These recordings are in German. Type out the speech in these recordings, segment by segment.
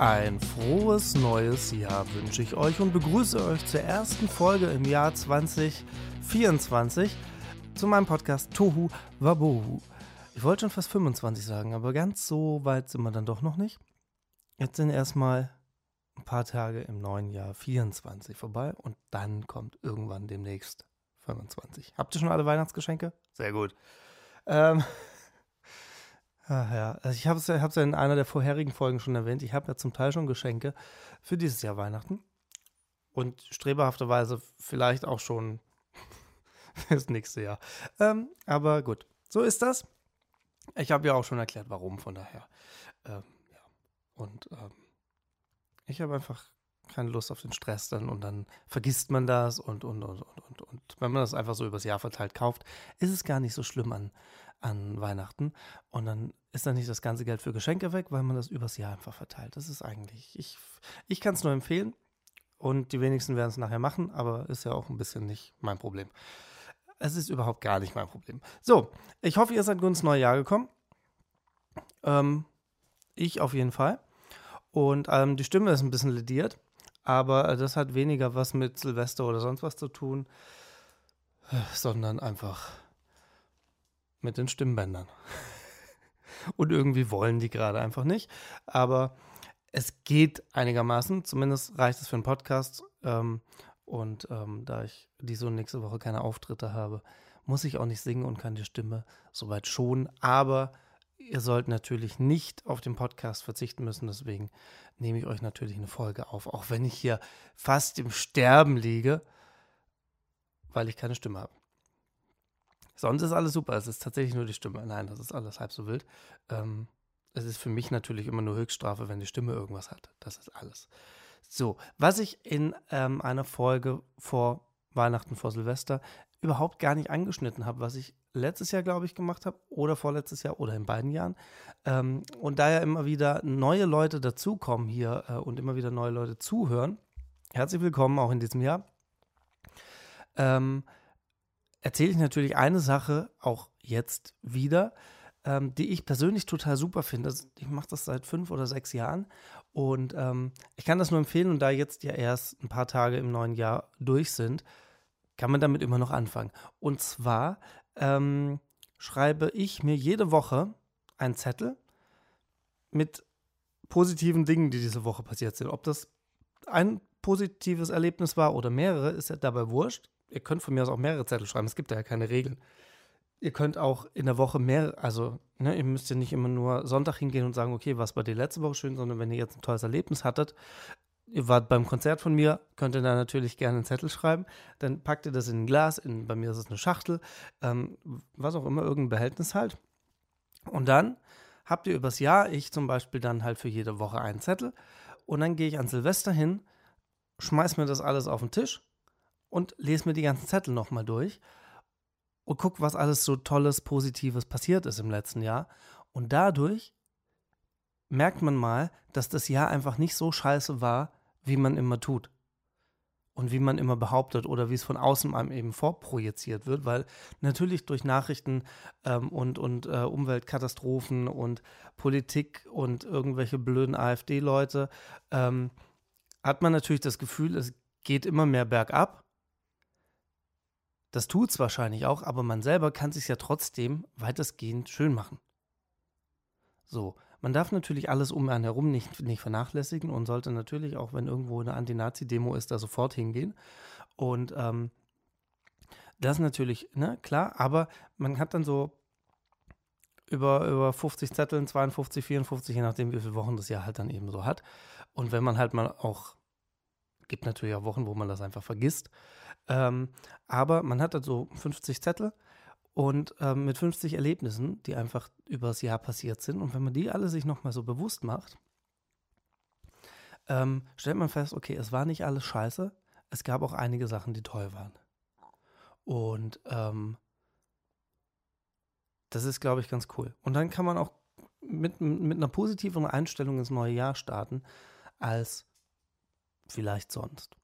Ein frohes neues Jahr wünsche ich euch und begrüße euch zur ersten Folge im Jahr 2024 zu meinem Podcast Tohu Wabohu. Ich wollte schon fast 25 sagen, aber ganz so weit sind wir dann doch noch nicht. Jetzt sind erstmal ein paar Tage im neuen Jahr 24 vorbei und dann kommt irgendwann demnächst 25. Habt ihr schon alle Weihnachtsgeschenke? Sehr gut. Ähm, ach ja, also ich habe es ja, ja in einer der vorherigen Folgen schon erwähnt. Ich habe ja zum Teil schon Geschenke für dieses Jahr Weihnachten und strebehafterweise vielleicht auch schon fürs nächste Jahr. Ähm, aber gut, so ist das. Ich habe ja auch schon erklärt, warum, von daher. Ähm, ja. Und ähm, ich habe einfach keine Lust auf den Stress dann und dann vergisst man das und, und, und, und, und, und. Wenn man das einfach so übers Jahr verteilt kauft, ist es gar nicht so schlimm an, an Weihnachten. Und dann ist dann nicht das ganze Geld für Geschenke weg, weil man das übers Jahr einfach verteilt. Das ist eigentlich, ich, ich kann es nur empfehlen und die wenigsten werden es nachher machen, aber ist ja auch ein bisschen nicht mein Problem. Es ist überhaupt gar nicht mein Problem. So, ich hoffe, ihr seid gut ins neue Jahr gekommen. Ähm, ich auf jeden Fall. Und ähm, die Stimme ist ein bisschen lediert, aber das hat weniger was mit Silvester oder sonst was zu tun, sondern einfach mit den Stimmbändern. Und irgendwie wollen die gerade einfach nicht. Aber es geht einigermaßen, zumindest reicht es für einen Podcast. Ähm, und ähm, da ich diese und nächste Woche keine Auftritte habe, muss ich auch nicht singen und kann die Stimme soweit schon. Aber ihr sollt natürlich nicht auf den Podcast verzichten müssen. Deswegen nehme ich euch natürlich eine Folge auf, auch wenn ich hier fast im Sterben liege, weil ich keine Stimme habe. Sonst ist alles super. Es ist tatsächlich nur die Stimme. Nein, das ist alles halb so wild. Ähm, es ist für mich natürlich immer nur Höchststrafe, wenn die Stimme irgendwas hat. Das ist alles. So, was ich in ähm, einer Folge vor Weihnachten, vor Silvester überhaupt gar nicht angeschnitten habe, was ich letztes Jahr, glaube ich, gemacht habe oder vorletztes Jahr oder in beiden Jahren. Ähm, und da ja immer wieder neue Leute dazukommen hier äh, und immer wieder neue Leute zuhören, herzlich willkommen auch in diesem Jahr. Ähm, erzähle ich natürlich eine Sache auch jetzt wieder, ähm, die ich persönlich total super finde. Ich mache das seit fünf oder sechs Jahren und ähm, ich kann das nur empfehlen. Und da jetzt ja erst ein paar Tage im neuen Jahr durch sind, kann man damit immer noch anfangen. Und zwar ähm, schreibe ich mir jede Woche einen Zettel mit positiven Dingen, die diese Woche passiert sind. Ob das ein positives Erlebnis war oder mehrere, ist ja dabei wurscht. Ihr könnt von mir aus auch mehrere Zettel schreiben. Es gibt ja keine Regeln. Ihr könnt auch in der Woche mehr, also ne, ihr müsst ja nicht immer nur Sonntag hingehen und sagen, okay, was war die letzte Woche schön, sondern wenn ihr jetzt ein tolles Erlebnis hattet, ihr wart beim Konzert von mir, könnt ihr da natürlich gerne einen Zettel schreiben. Dann packt ihr das in ein Glas, in, bei mir ist es eine Schachtel, ähm, was auch immer, irgendein Behältnis halt. Und dann habt ihr übers Jahr, ich zum Beispiel dann halt für jede Woche einen Zettel. Und dann gehe ich an Silvester hin, schmeiß mir das alles auf den Tisch und lese mir die ganzen Zettel nochmal durch und guck, was alles so Tolles, Positives passiert ist im letzten Jahr. Und dadurch merkt man mal, dass das Jahr einfach nicht so scheiße war, wie man immer tut. Und wie man immer behauptet oder wie es von außen einem eben vorprojiziert wird, weil natürlich durch Nachrichten ähm, und, und äh, Umweltkatastrophen und Politik und irgendwelche blöden AfD-Leute ähm, hat man natürlich das Gefühl, es geht immer mehr bergab. Das tut es wahrscheinlich auch, aber man selber kann sich ja trotzdem weitestgehend schön machen. So, man darf natürlich alles um einen herum nicht, nicht vernachlässigen und sollte natürlich auch, wenn irgendwo eine Anti-Nazi-Demo ist, da sofort hingehen. Und ähm, das natürlich, ne, klar, aber man hat dann so über, über 50 Zetteln, 52, 54, je nachdem, wie viele Wochen das Jahr halt dann eben so hat. Und wenn man halt mal auch, gibt natürlich auch Wochen, wo man das einfach vergisst. Ähm, aber man hat dann so 50 Zettel und ähm, mit 50 Erlebnissen, die einfach übers Jahr passiert sind. Und wenn man die alle sich nochmal so bewusst macht, ähm, stellt man fest, okay, es war nicht alles scheiße. Es gab auch einige Sachen, die toll waren. Und ähm, das ist, glaube ich, ganz cool. Und dann kann man auch mit, mit einer positiven Einstellung ins neue Jahr starten, als vielleicht sonst.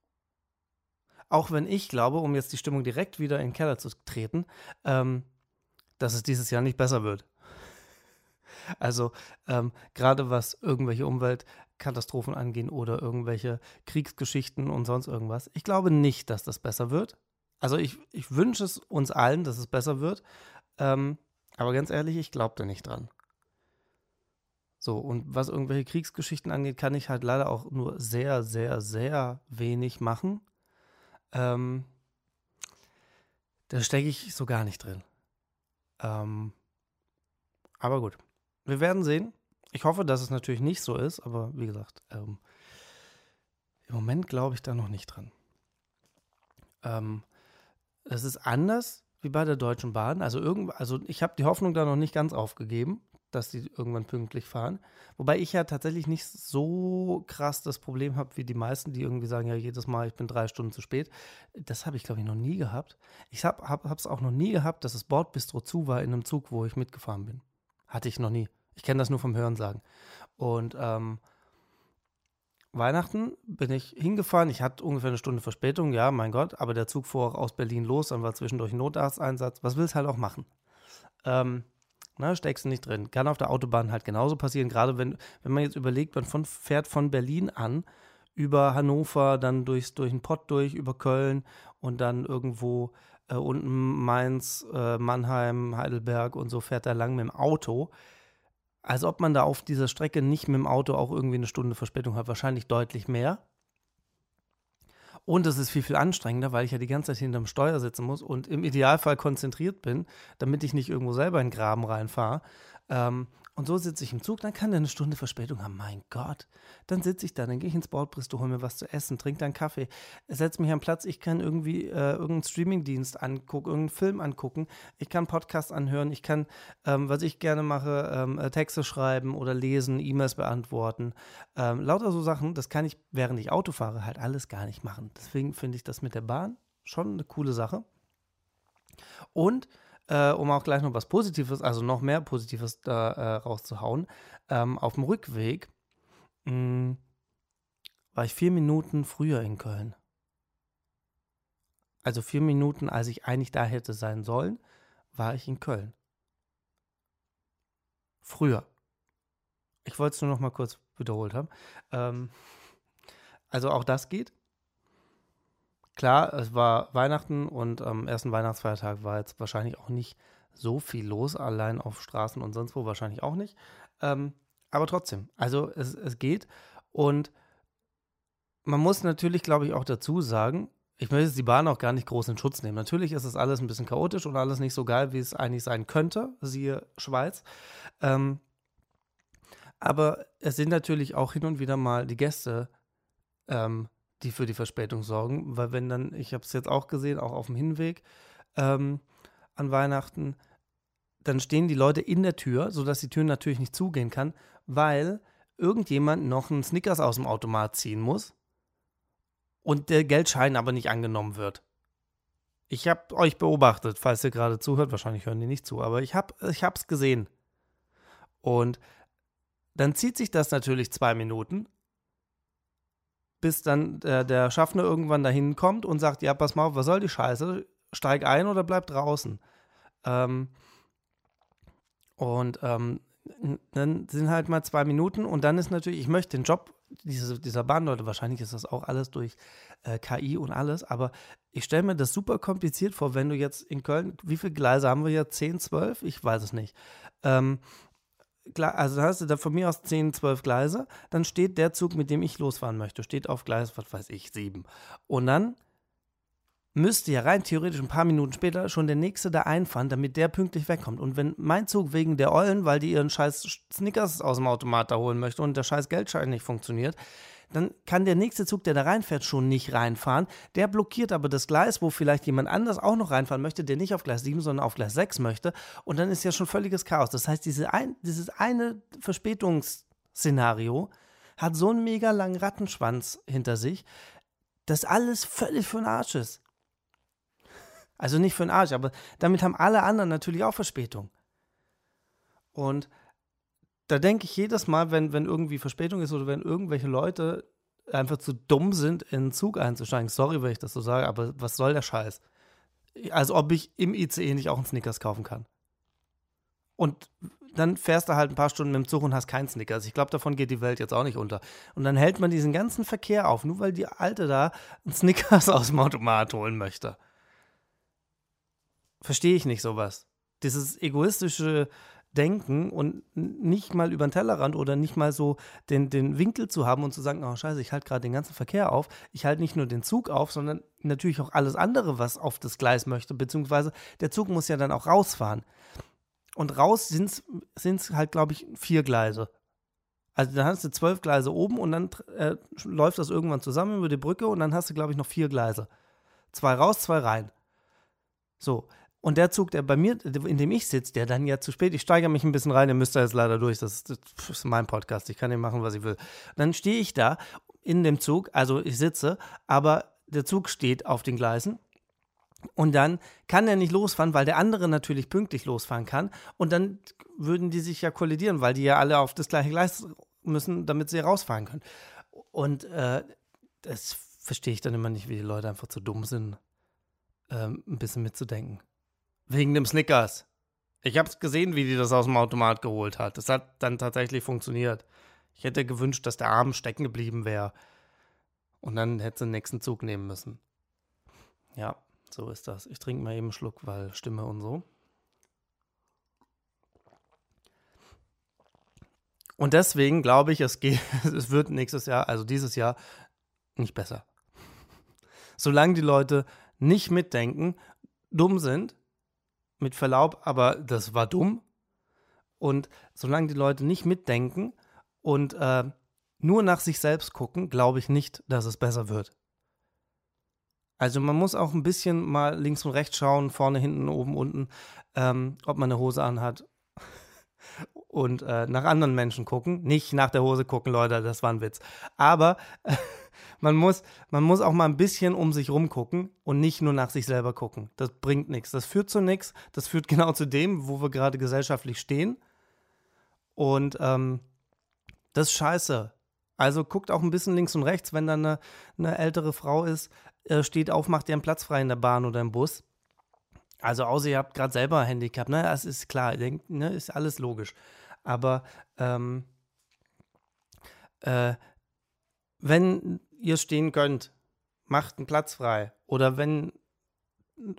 Auch wenn ich glaube, um jetzt die Stimmung direkt wieder in den Keller zu treten, ähm, dass es dieses Jahr nicht besser wird. Also ähm, gerade was irgendwelche Umwelt, Katastrophen angehen oder irgendwelche Kriegsgeschichten und sonst irgendwas. Ich glaube nicht, dass das besser wird. Also ich, ich wünsche es uns allen, dass es besser wird. Ähm, aber ganz ehrlich, ich glaube da nicht dran. So, und was irgendwelche Kriegsgeschichten angeht, kann ich halt leider auch nur sehr, sehr, sehr wenig machen. Ähm, da stecke ich so gar nicht drin. Ähm, aber gut, wir werden sehen. Ich hoffe, dass es natürlich nicht so ist, aber wie gesagt, ähm, im Moment glaube ich da noch nicht dran. Ähm, es ist anders wie bei der Deutschen Bahn. Also, irgend, also ich habe die Hoffnung da noch nicht ganz aufgegeben, dass die irgendwann pünktlich fahren. Wobei ich ja tatsächlich nicht so krass das Problem habe wie die meisten, die irgendwie sagen, ja, jedes Mal, ich bin drei Stunden zu spät. Das habe ich, glaube ich, noch nie gehabt. Ich habe es hab, auch noch nie gehabt, dass das Bordbistro zu war in einem Zug, wo ich mitgefahren bin. Hatte ich noch nie. Ich kenne das nur vom Hörensagen. Und ähm, Weihnachten bin ich hingefahren. Ich hatte ungefähr eine Stunde Verspätung, ja, mein Gott, aber der Zug fuhr auch aus Berlin los, dann war zwischendurch ein Notarzteinsatz. Was willst du halt auch machen? Ähm, na, steckst du nicht drin. Kann auf der Autobahn halt genauso passieren, gerade wenn, wenn man jetzt überlegt, man von, fährt von Berlin an über Hannover, dann durchs, durch den Pott durch, über Köln und dann irgendwo äh, unten Mainz, äh, Mannheim, Heidelberg und so fährt er lang mit dem Auto als ob man da auf dieser Strecke nicht mit dem Auto auch irgendwie eine Stunde Verspätung hat. Wahrscheinlich deutlich mehr. Und es ist viel, viel anstrengender, weil ich ja die ganze Zeit hinterm Steuer sitzen muss und im Idealfall konzentriert bin, damit ich nicht irgendwo selber in den Graben reinfahre. Ähm, und so sitze ich im Zug, dann kann der eine Stunde Verspätung haben. Mein Gott. Dann sitze ich da, dann gehe ich ins Bordbistro, hole mir was zu essen, trinke dann Kaffee, setze mich am Platz, ich kann irgendwie äh, irgendeinen Streamingdienst angucken, irgendeinen Film angucken, ich kann Podcasts anhören, ich kann, ähm, was ich gerne mache, ähm, äh, Texte schreiben oder lesen, E-Mails beantworten. Ähm, lauter so Sachen, das kann ich, während ich Auto fahre, halt alles gar nicht machen. Deswegen finde ich das mit der Bahn schon eine coole Sache. Und äh, um auch gleich noch was Positives, also noch mehr Positives da äh, rauszuhauen, ähm, auf dem Rückweg mh, hm, war ich vier Minuten früher in Köln. Also vier Minuten, als ich eigentlich da hätte sein sollen, war ich in Köln. Früher. Ich wollte es nur noch mal kurz wiederholt haben. Ähm, also auch das geht. Klar, es war Weihnachten und am ersten Weihnachtsfeiertag war jetzt wahrscheinlich auch nicht so viel los, allein auf Straßen und sonst wo wahrscheinlich auch nicht. Ähm, aber trotzdem, also es, es geht. Und man muss natürlich, glaube ich, auch dazu sagen, ich möchte jetzt die Bahn auch gar nicht groß in Schutz nehmen. Natürlich ist es alles ein bisschen chaotisch und alles nicht so geil, wie es eigentlich sein könnte, siehe Schweiz. Ähm, aber es sind natürlich auch hin und wieder mal die Gäste ähm, die für die Verspätung sorgen. Weil wenn dann, ich habe es jetzt auch gesehen, auch auf dem Hinweg ähm, an Weihnachten, dann stehen die Leute in der Tür, sodass die Tür natürlich nicht zugehen kann, weil irgendjemand noch einen Snickers aus dem Automat ziehen muss und der Geldschein aber nicht angenommen wird. Ich habe euch beobachtet, falls ihr gerade zuhört, wahrscheinlich hören die nicht zu, aber ich habe es gesehen. Und dann zieht sich das natürlich zwei Minuten bis dann äh, der Schaffner irgendwann dahin kommt und sagt, ja, pass mal auf, was soll die Scheiße? Steig ein oder bleib draußen. Ähm, und ähm, dann sind halt mal zwei Minuten und dann ist natürlich, ich möchte den Job diese, dieser Bahnleute, wahrscheinlich ist das auch alles durch äh, KI und alles, aber ich stelle mir das super kompliziert vor, wenn du jetzt in Köln, wie viele Gleise haben wir hier? 10, 12? Ich weiß es nicht. Ähm, also hast du da von mir aus 10, 12 Gleise, dann steht der Zug, mit dem ich losfahren möchte, steht auf Gleis, was weiß ich, 7. Und dann müsste ja rein theoretisch ein paar Minuten später schon der nächste da einfahren, damit der pünktlich wegkommt. Und wenn mein Zug wegen der Eulen, weil die ihren scheiß Snickers aus dem Automat da holen möchte und der scheiß Geldschein nicht funktioniert, dann kann der nächste Zug, der da reinfährt, schon nicht reinfahren. Der blockiert aber das Gleis, wo vielleicht jemand anders auch noch reinfahren möchte, der nicht auf Gleis 7, sondern auf Gleis 6 möchte. Und dann ist ja schon völliges Chaos. Das heißt, diese ein, dieses eine Verspätungsszenario hat so einen mega langen Rattenschwanz hinter sich, dass alles völlig für den Arsch ist. Also nicht für den Arsch, aber damit haben alle anderen natürlich auch Verspätung. Und da denke ich jedes Mal, wenn, wenn irgendwie Verspätung ist oder wenn irgendwelche Leute einfach zu dumm sind, in einen Zug einzusteigen. Sorry, wenn ich das so sage, aber was soll der Scheiß? Als ob ich im ICE nicht auch einen Snickers kaufen kann. Und dann fährst du halt ein paar Stunden mit dem Zug und hast keinen Snickers. Ich glaube, davon geht die Welt jetzt auch nicht unter. Und dann hält man diesen ganzen Verkehr auf, nur weil die Alte da einen Snickers aus dem Automat holen möchte. Verstehe ich nicht sowas. Dieses egoistische Denken und nicht mal über den Tellerrand oder nicht mal so den, den Winkel zu haben und zu sagen, oh scheiße, ich halte gerade den ganzen Verkehr auf. Ich halte nicht nur den Zug auf, sondern natürlich auch alles andere, was auf das Gleis möchte, beziehungsweise der Zug muss ja dann auch rausfahren. Und raus sind es halt, glaube ich, vier Gleise. Also dann hast du zwölf Gleise oben und dann äh, läuft das irgendwann zusammen über die Brücke und dann hast du, glaube ich, noch vier Gleise. Zwei raus, zwei rein. So, und der Zug, der bei mir, in dem ich sitze, der dann ja zu spät, ich steigere mich ein bisschen rein, der müsste jetzt leider durch, das ist, das ist mein Podcast, ich kann hier machen, was ich will. Dann stehe ich da in dem Zug, also ich sitze, aber der Zug steht auf den Gleisen und dann kann er nicht losfahren, weil der andere natürlich pünktlich losfahren kann. Und dann würden die sich ja kollidieren, weil die ja alle auf das gleiche Gleis müssen, damit sie rausfahren können. Und äh, das verstehe ich dann immer nicht, wie die Leute einfach zu dumm sind, ähm, ein bisschen mitzudenken. Wegen dem Snickers. Ich habe es gesehen, wie die das aus dem Automat geholt hat. Das hat dann tatsächlich funktioniert. Ich hätte gewünscht, dass der Arm stecken geblieben wäre. Und dann hätte sie den nächsten Zug nehmen müssen. Ja, so ist das. Ich trinke mal eben einen Schluck, weil Stimme und so. Und deswegen glaube ich, es, geht, es wird nächstes Jahr, also dieses Jahr, nicht besser. Solange die Leute nicht mitdenken, dumm sind mit Verlaub, aber das war dumm. Und solange die Leute nicht mitdenken und äh, nur nach sich selbst gucken, glaube ich nicht, dass es besser wird. Also man muss auch ein bisschen mal links und rechts schauen, vorne, hinten, oben, unten, ähm, ob man eine Hose anhat. Und äh, nach anderen Menschen gucken. Nicht nach der Hose gucken, Leute, das war ein Witz. Aber man muss, man muss auch mal ein bisschen um sich rum gucken und nicht nur nach sich selber gucken. Das bringt nichts. Das führt zu nichts. Das führt genau zu dem, wo wir gerade gesellschaftlich stehen. Und ähm, das ist scheiße. Also guckt auch ein bisschen links und rechts, wenn da eine, eine ältere Frau ist, äh, steht auf, macht ihr einen Platz frei in der Bahn oder im Bus. Also außer ihr habt gerade selber ein Handicap, ne? Das ist klar, denkt, ne? ist alles logisch. Aber ähm, äh, wenn ihr stehen könnt, macht einen Platz frei. Oder wenn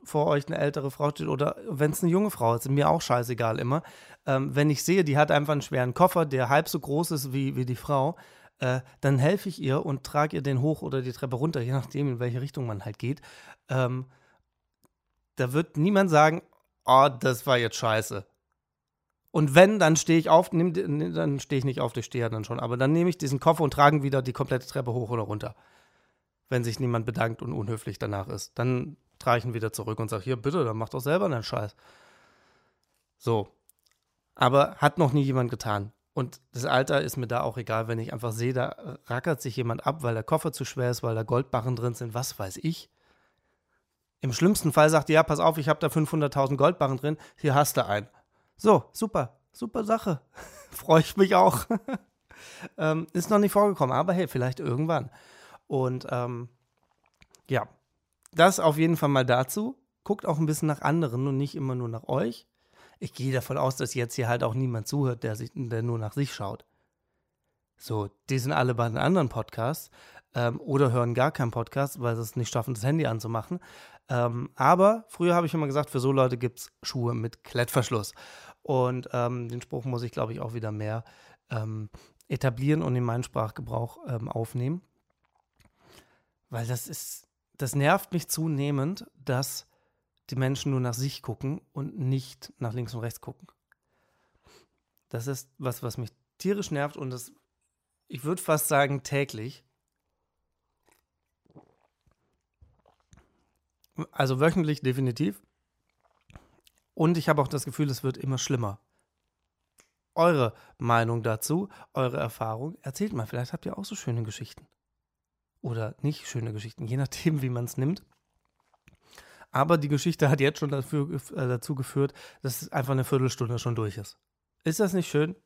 vor euch eine ältere Frau steht oder wenn es eine junge Frau ist, mir auch scheißegal immer. Ähm, wenn ich sehe, die hat einfach einen schweren Koffer, der halb so groß ist wie, wie die Frau, äh, dann helfe ich ihr und trage ihr den hoch oder die Treppe runter, je nachdem, in welche Richtung man halt geht. Ähm, da wird niemand sagen, oh, das war jetzt scheiße. Und wenn, dann stehe ich auf, nehm, dann stehe ich nicht auf, ich stehe ja dann schon, aber dann nehme ich diesen Koffer und trage wieder die komplette Treppe hoch oder runter. Wenn sich niemand bedankt und unhöflich danach ist. Dann trage ich ihn wieder zurück und sage, hier, bitte, dann mach doch selber einen Scheiß. So. Aber hat noch nie jemand getan. Und das Alter ist mir da auch egal, wenn ich einfach sehe, da rackert sich jemand ab, weil der Koffer zu schwer ist, weil da Goldbarren drin sind, was weiß ich. Im schlimmsten Fall sagt ihr, ja, pass auf, ich habe da 500.000 Goldbarren drin, hier hast du einen. So, super, super Sache. Freue ich mich auch. ähm, ist noch nicht vorgekommen, aber hey, vielleicht irgendwann. Und ähm, ja, das auf jeden Fall mal dazu. Guckt auch ein bisschen nach anderen und nicht immer nur nach euch. Ich gehe davon aus, dass jetzt hier halt auch niemand zuhört, der, sich, der nur nach sich schaut. So, die sind alle bei den anderen Podcasts ähm, oder hören gar keinen Podcast, weil sie es nicht schaffen, das Handy anzumachen. Ähm, aber früher habe ich immer gesagt, für so Leute gibt es Schuhe mit Klettverschluss. Und ähm, den Spruch muss ich, glaube ich, auch wieder mehr ähm, etablieren und in meinen Sprachgebrauch ähm, aufnehmen. Weil das ist, das nervt mich zunehmend, dass die Menschen nur nach sich gucken und nicht nach links und rechts gucken. Das ist was, was mich tierisch nervt und das, ich würde fast sagen, täglich. Also wöchentlich definitiv. Und ich habe auch das Gefühl, es wird immer schlimmer. Eure Meinung dazu, eure Erfahrung, erzählt mal. Vielleicht habt ihr auch so schöne Geschichten. Oder nicht schöne Geschichten, je nachdem, wie man es nimmt. Aber die Geschichte hat jetzt schon dafür, äh, dazu geführt, dass einfach eine Viertelstunde schon durch ist. Ist das nicht schön?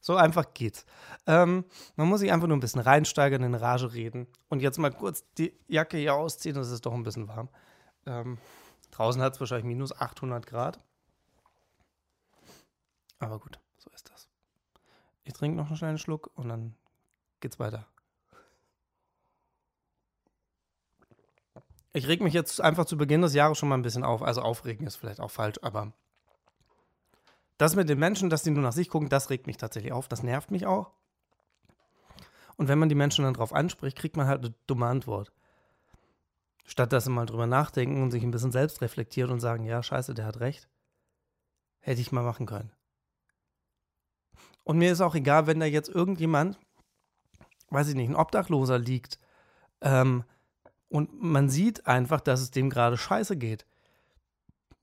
So einfach geht's. Ähm, man muss sich einfach nur ein bisschen reinsteigern, in Rage reden und jetzt mal kurz die Jacke hier ausziehen, es ist doch ein bisschen warm. Ähm, Draußen hat es wahrscheinlich minus 800 Grad. Aber gut, so ist das. Ich trinke noch einen kleinen Schluck und dann geht's weiter. Ich reg mich jetzt einfach zu Beginn des Jahres schon mal ein bisschen auf. Also aufregen ist vielleicht auch falsch, aber das mit den Menschen, dass die nur nach sich gucken, das regt mich tatsächlich auf. Das nervt mich auch. Und wenn man die Menschen dann drauf anspricht, kriegt man halt eine dumme Antwort. Statt dass sie mal drüber nachdenken und sich ein bisschen selbst reflektiert und sagen, ja, scheiße, der hat recht. Hätte ich mal machen können. Und mir ist auch egal, wenn da jetzt irgendjemand, weiß ich nicht, ein Obdachloser liegt ähm, und man sieht einfach, dass es dem gerade scheiße geht,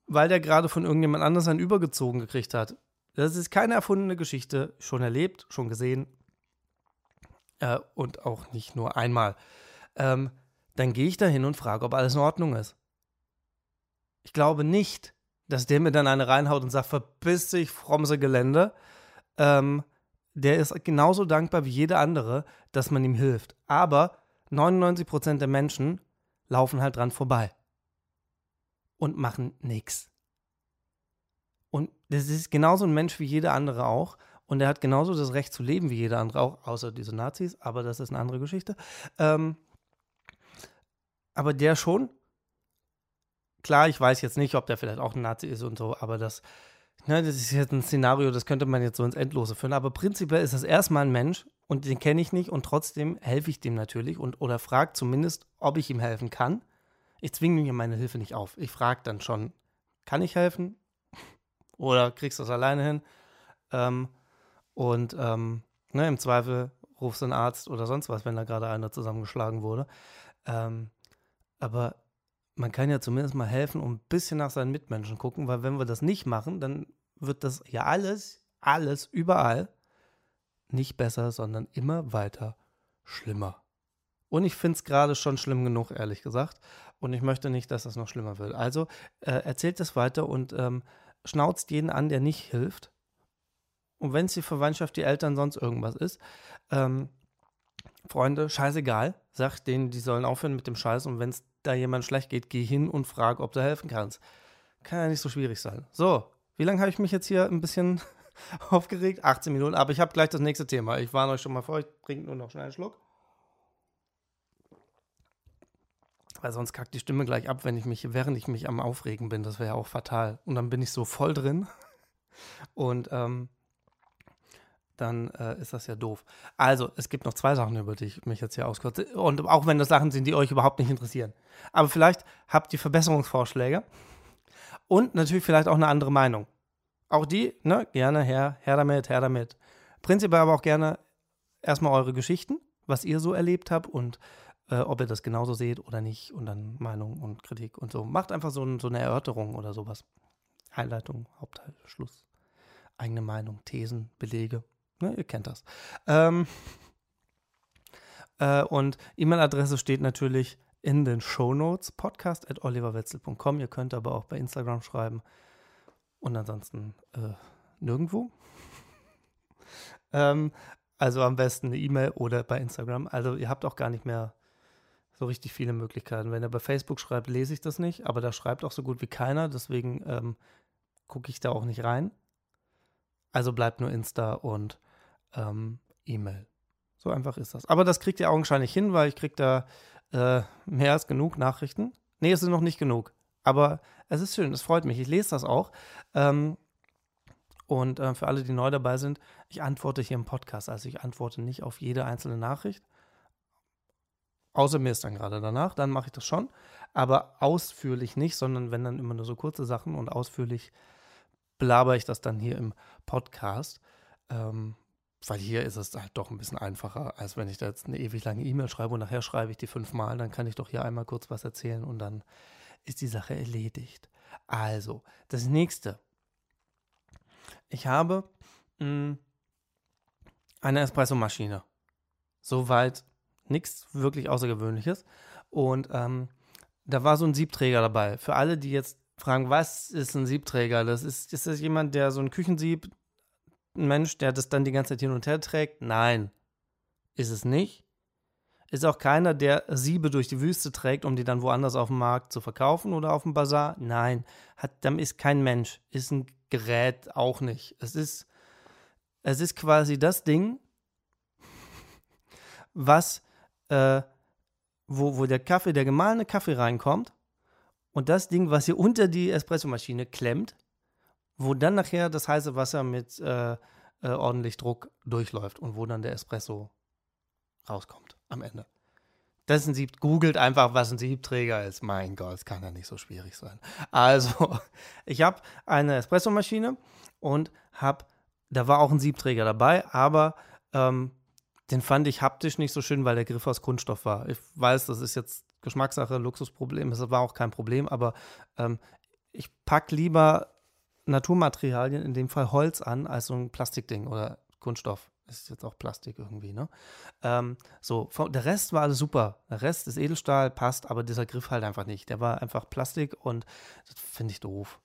weil der gerade von irgendjemand anders einen übergezogen gekriegt hat. Das ist keine erfundene Geschichte, schon erlebt, schon gesehen äh, und auch nicht nur einmal. Ähm, dann gehe ich da hin und frage, ob alles in Ordnung ist. Ich glaube nicht, dass der mir dann eine reinhaut und sagt, verpiss dich, frommse Gelände, ähm, der ist genauso dankbar wie jeder andere, dass man ihm hilft. Aber 99% der Menschen laufen halt dran vorbei und machen nichts. Und das ist genauso ein Mensch wie jeder andere auch. Und er hat genauso das Recht zu leben wie jeder andere auch, außer diese Nazis, aber das ist eine andere Geschichte. Ähm, aber der schon. Klar, ich weiß jetzt nicht, ob der vielleicht auch ein Nazi ist und so, aber das, Ne, das ist jetzt ein Szenario, das könnte man jetzt so ins Endlose führen. Aber prinzipiell ist das erstmal ein Mensch und den kenne ich nicht und trotzdem helfe ich dem natürlich und oder frage zumindest, ob ich ihm helfen kann. Ich zwinge mir meine Hilfe nicht auf. Ich frage dann schon, kann ich helfen? Oder kriegst du das alleine hin? Ähm, und ähm, ne, im Zweifel rufst du einen Arzt oder sonst was, wenn da gerade einer zusammengeschlagen wurde. Ähm, aber man kann ja zumindest mal helfen und ein bisschen nach seinen Mitmenschen gucken, weil wenn wir das nicht machen, dann wird das ja alles, alles, überall nicht besser, sondern immer weiter schlimmer. Und ich finde es gerade schon schlimm genug, ehrlich gesagt. Und ich möchte nicht, dass das noch schlimmer wird. Also äh, erzählt es weiter und ähm, schnauzt jeden an, der nicht hilft. Und wenn es die Verwandtschaft, die Eltern, sonst irgendwas ist, ähm, Freunde, scheißegal, sagt denen, die sollen aufhören mit dem Scheiß und wenn es da jemand schlecht geht, geh hin und frag, ob du helfen kannst. Kann ja nicht so schwierig sein. So, wie lange habe ich mich jetzt hier ein bisschen aufgeregt? 18 Minuten, aber ich habe gleich das nächste Thema. Ich warne euch schon mal vor, ich trinke nur noch schnell einen Schluck. Weil sonst kackt die Stimme gleich ab, wenn ich mich, während ich mich am Aufregen bin. Das wäre ja auch fatal. Und dann bin ich so voll drin. Und ähm, dann äh, ist das ja doof. Also, es gibt noch zwei Sachen, über die ich mich jetzt hier auskürze. Und auch wenn das Sachen sind, die euch überhaupt nicht interessieren. Aber vielleicht habt ihr Verbesserungsvorschläge und natürlich vielleicht auch eine andere Meinung. Auch die, ne, gerne her, her damit, her damit. Prinzipiell aber auch gerne erstmal eure Geschichten, was ihr so erlebt habt und äh, ob ihr das genauso seht oder nicht und dann Meinung und Kritik und so. Macht einfach so, so eine Erörterung oder sowas. Einleitung, Hauptteil, Schluss. Eigene Meinung, Thesen, Belege. Ne, ihr kennt das. Ähm, äh, und E-Mail-Adresse steht natürlich in den Show Notes, podcast at oliverwetzel.com. Ihr könnt aber auch bei Instagram schreiben und ansonsten äh, nirgendwo. ähm, also am besten eine E-Mail oder bei Instagram. Also ihr habt auch gar nicht mehr so richtig viele Möglichkeiten. Wenn ihr bei Facebook schreibt, lese ich das nicht, aber da schreibt auch so gut wie keiner, deswegen ähm, gucke ich da auch nicht rein. Also bleibt nur Insta und ähm, E-Mail. So einfach ist das. Aber das kriegt ihr augenscheinlich hin, weil ich kriege da äh, mehr als genug Nachrichten. Nee, es sind noch nicht genug. Aber es ist schön, es freut mich. Ich lese das auch. Ähm, und äh, für alle, die neu dabei sind, ich antworte hier im Podcast. Also ich antworte nicht auf jede einzelne Nachricht. Außer mir ist dann gerade danach, dann mache ich das schon. Aber ausführlich nicht, sondern wenn dann immer nur so kurze Sachen und ausführlich belaber ich das dann hier im Podcast. Ähm, weil hier ist es halt doch ein bisschen einfacher, als wenn ich da jetzt eine ewig lange E-Mail schreibe und nachher schreibe ich die fünfmal, dann kann ich doch hier einmal kurz was erzählen und dann ist die Sache erledigt. Also, das nächste. Ich habe mh, hm, eine Espresso-Maschine. Soweit nichts wirklich Außergewöhnliches. Und ähm, da war so ein Siebträger dabei. Für alle, die jetzt fragen, was ist ein Siebträger? Das ist, ist das jemand, der so ein Küchensieb ein Mensch, der das dann die ganze Zeit hin und her trägt? Nein, ist es nicht. Ist auch keiner, der Siebe durch die Wüste trägt, um die dann woanders auf dem Markt zu verkaufen oder auf dem Bazar? Nein, hat, dann ist kein Mensch. Ist ein Gerät auch nicht. Es ist, es ist quasi das Ding, was, äh, wo, wo der Kaffee, der gemahlene Kaffee reinkommt und das Ding, was hier unter die Espressomaschine klemmt, wo dann nachher das heiße Wasser mit äh, äh, ordentlich Druck durchläuft und wo dann der Espresso rauskommt am Ende. Das ist ein Sieb. Googelt einfach, was ein Siebträger ist. Mein Gott, es kann ja nicht so schwierig sein. Also, ich habe eine Espressomaschine und habe, da war auch ein Siebträger dabei, aber ähm, den fand ich haptisch nicht so schön, weil der Griff aus Kunststoff war. Ich weiß, das ist jetzt Geschmackssache, Luxusproblem, das war auch kein Problem, aber ähm, ich packe lieber Naturmaterialien, in dem Fall Holz an, als so ein Plastikding oder Kunststoff. Ist jetzt auch Plastik irgendwie, ne? Ähm, so, der Rest war alles super. Der Rest ist Edelstahl, passt, aber dieser Griff halt einfach nicht. Der war einfach Plastik und das finde ich doof.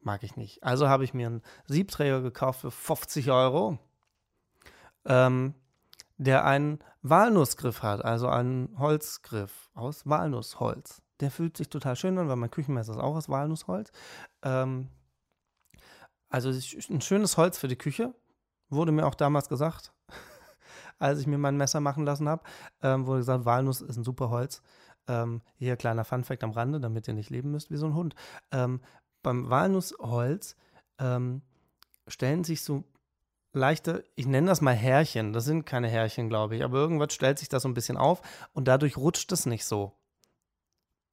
Mag ich nicht. Also habe ich mir einen Siebträger gekauft für 50 Euro. Ähm, der einen Walnussgriff hat, also einen Holzgriff aus Walnussholz. Der fühlt sich total schön an, weil mein Küchenmesser ist auch aus Walnussholz. Ähm, also ein schönes Holz für die Küche, wurde mir auch damals gesagt, als ich mir mein Messer machen lassen habe. Ähm, wurde gesagt, Walnuss ist ein super Holz. Ähm, hier kleiner Funfact am Rande, damit ihr nicht leben müsst wie so ein Hund. Ähm, beim Walnussholz ähm, stellen sich so leichte, ich nenne das mal Härchen, das sind keine Härchen, glaube ich, aber irgendwas stellt sich da so ein bisschen auf und dadurch rutscht es nicht so.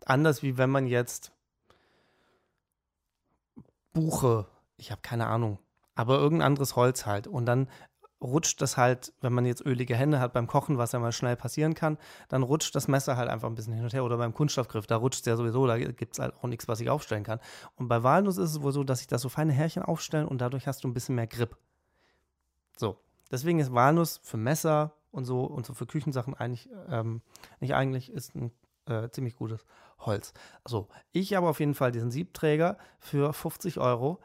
Anders wie wenn man jetzt Buche, ich habe keine Ahnung, aber irgendein anderes Holz halt und dann rutscht das halt, wenn man jetzt ölige Hände hat beim Kochen, was ja mal schnell passieren kann, dann rutscht das Messer halt einfach ein bisschen hin und her. Oder beim Kunststoffgriff, da rutscht es ja sowieso, da gibt es halt auch nichts, was ich aufstellen kann. Und bei Walnuss ist es wohl so, dass sich da so feine Härchen aufstellen und dadurch hast du ein bisschen mehr Grip. So, deswegen ist Walnuss für Messer und so und so für Küchensachen eigentlich, ähm, nicht eigentlich, ist ein äh, ziemlich gutes Holz. So, ich habe auf jeden Fall diesen Siebträger für 50 Euro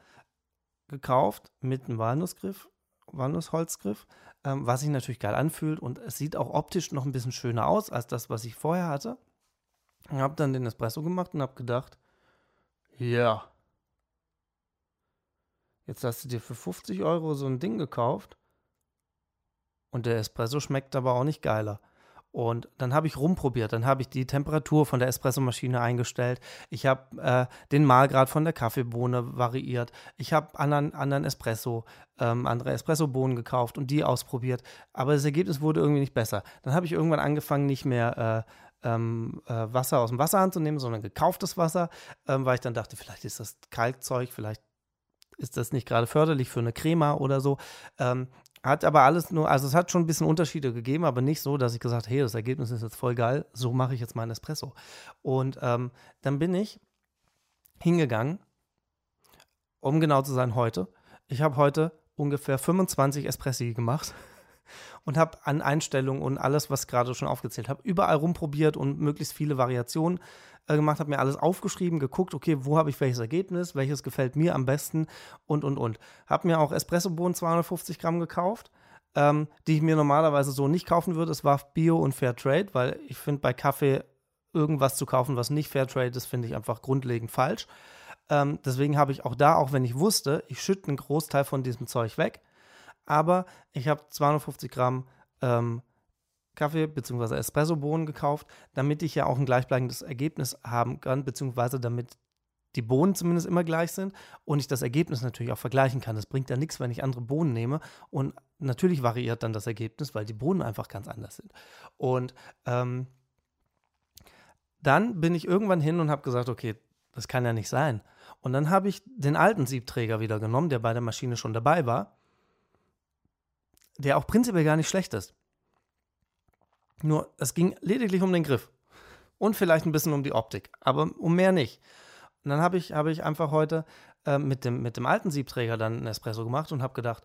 gekauft mit einem Walnussgriff, Walnussholzgriff, ähm, was sich natürlich geil anfühlt und es sieht auch optisch noch ein bisschen schöner aus als das, was ich vorher hatte. Ich habe dann den Espresso gemacht und habe gedacht, ja, jetzt hast du dir für 50 Euro so ein Ding gekauft und der Espresso schmeckt aber auch nicht geiler. Und dann habe ich rumprobiert, dann habe ich die Temperatur von der Espressomaschine eingestellt, ich habe äh, den Mahlgrad von der Kaffeebohne variiert, ich habe anderen, anderen Espresso, ähm, andere Espressobohnen gekauft und die ausprobiert, aber das Ergebnis wurde irgendwie nicht besser. Dann habe ich irgendwann angefangen, nicht mehr äh, ähm, äh, Wasser aus dem Wasserhahn zu nehmen, sondern gekauftes Wasser, ähm, weil ich dann dachte, vielleicht ist das Kalkzeug, vielleicht ist das nicht gerade förderlich für eine Crema oder so. Ähm, hat aber alles nur, also es hat schon ein bisschen Unterschiede gegeben, aber nicht so, dass ich gesagt hey, das Ergebnis ist jetzt voll geil, so mache ich jetzt meinen Espresso. Und ähm, dann bin ich hingegangen, um genau zu sein, heute. Ich habe heute ungefähr 25 Espressi gemacht und habe an Einstellungen und alles, was gerade schon aufgezählt habe, überall rumprobiert und möglichst viele Variationen äh, gemacht, habe mir alles aufgeschrieben, geguckt, okay, wo habe ich welches Ergebnis, welches gefällt mir am besten und, und, und. Habe mir auch Espressobohnen 250 Gramm gekauft, ähm, die ich mir normalerweise so nicht kaufen würde. Es war Bio und Fair Trade, weil ich finde, bei Kaffee irgendwas zu kaufen, was nicht Fair Trade ist, finde ich einfach grundlegend falsch. Ähm, deswegen habe ich auch da, auch wenn ich wusste, ich schütte einen Großteil von diesem Zeug weg, aber ich habe 250 Gramm ähm, Kaffee bzw. Espressobohnen gekauft, damit ich ja auch ein gleichbleibendes Ergebnis haben kann, beziehungsweise damit die Bohnen zumindest immer gleich sind und ich das Ergebnis natürlich auch vergleichen kann. Das bringt ja nichts, wenn ich andere Bohnen nehme und natürlich variiert dann das Ergebnis, weil die Bohnen einfach ganz anders sind. Und ähm, dann bin ich irgendwann hin und habe gesagt, okay, das kann ja nicht sein. Und dann habe ich den alten Siebträger wieder genommen, der bei der Maschine schon dabei war, der auch prinzipiell gar nicht schlecht ist. Nur es ging lediglich um den Griff und vielleicht ein bisschen um die Optik, aber um mehr nicht. Und dann habe ich, hab ich einfach heute äh, mit, dem, mit dem alten Siebträger dann einen Espresso gemacht und habe gedacht,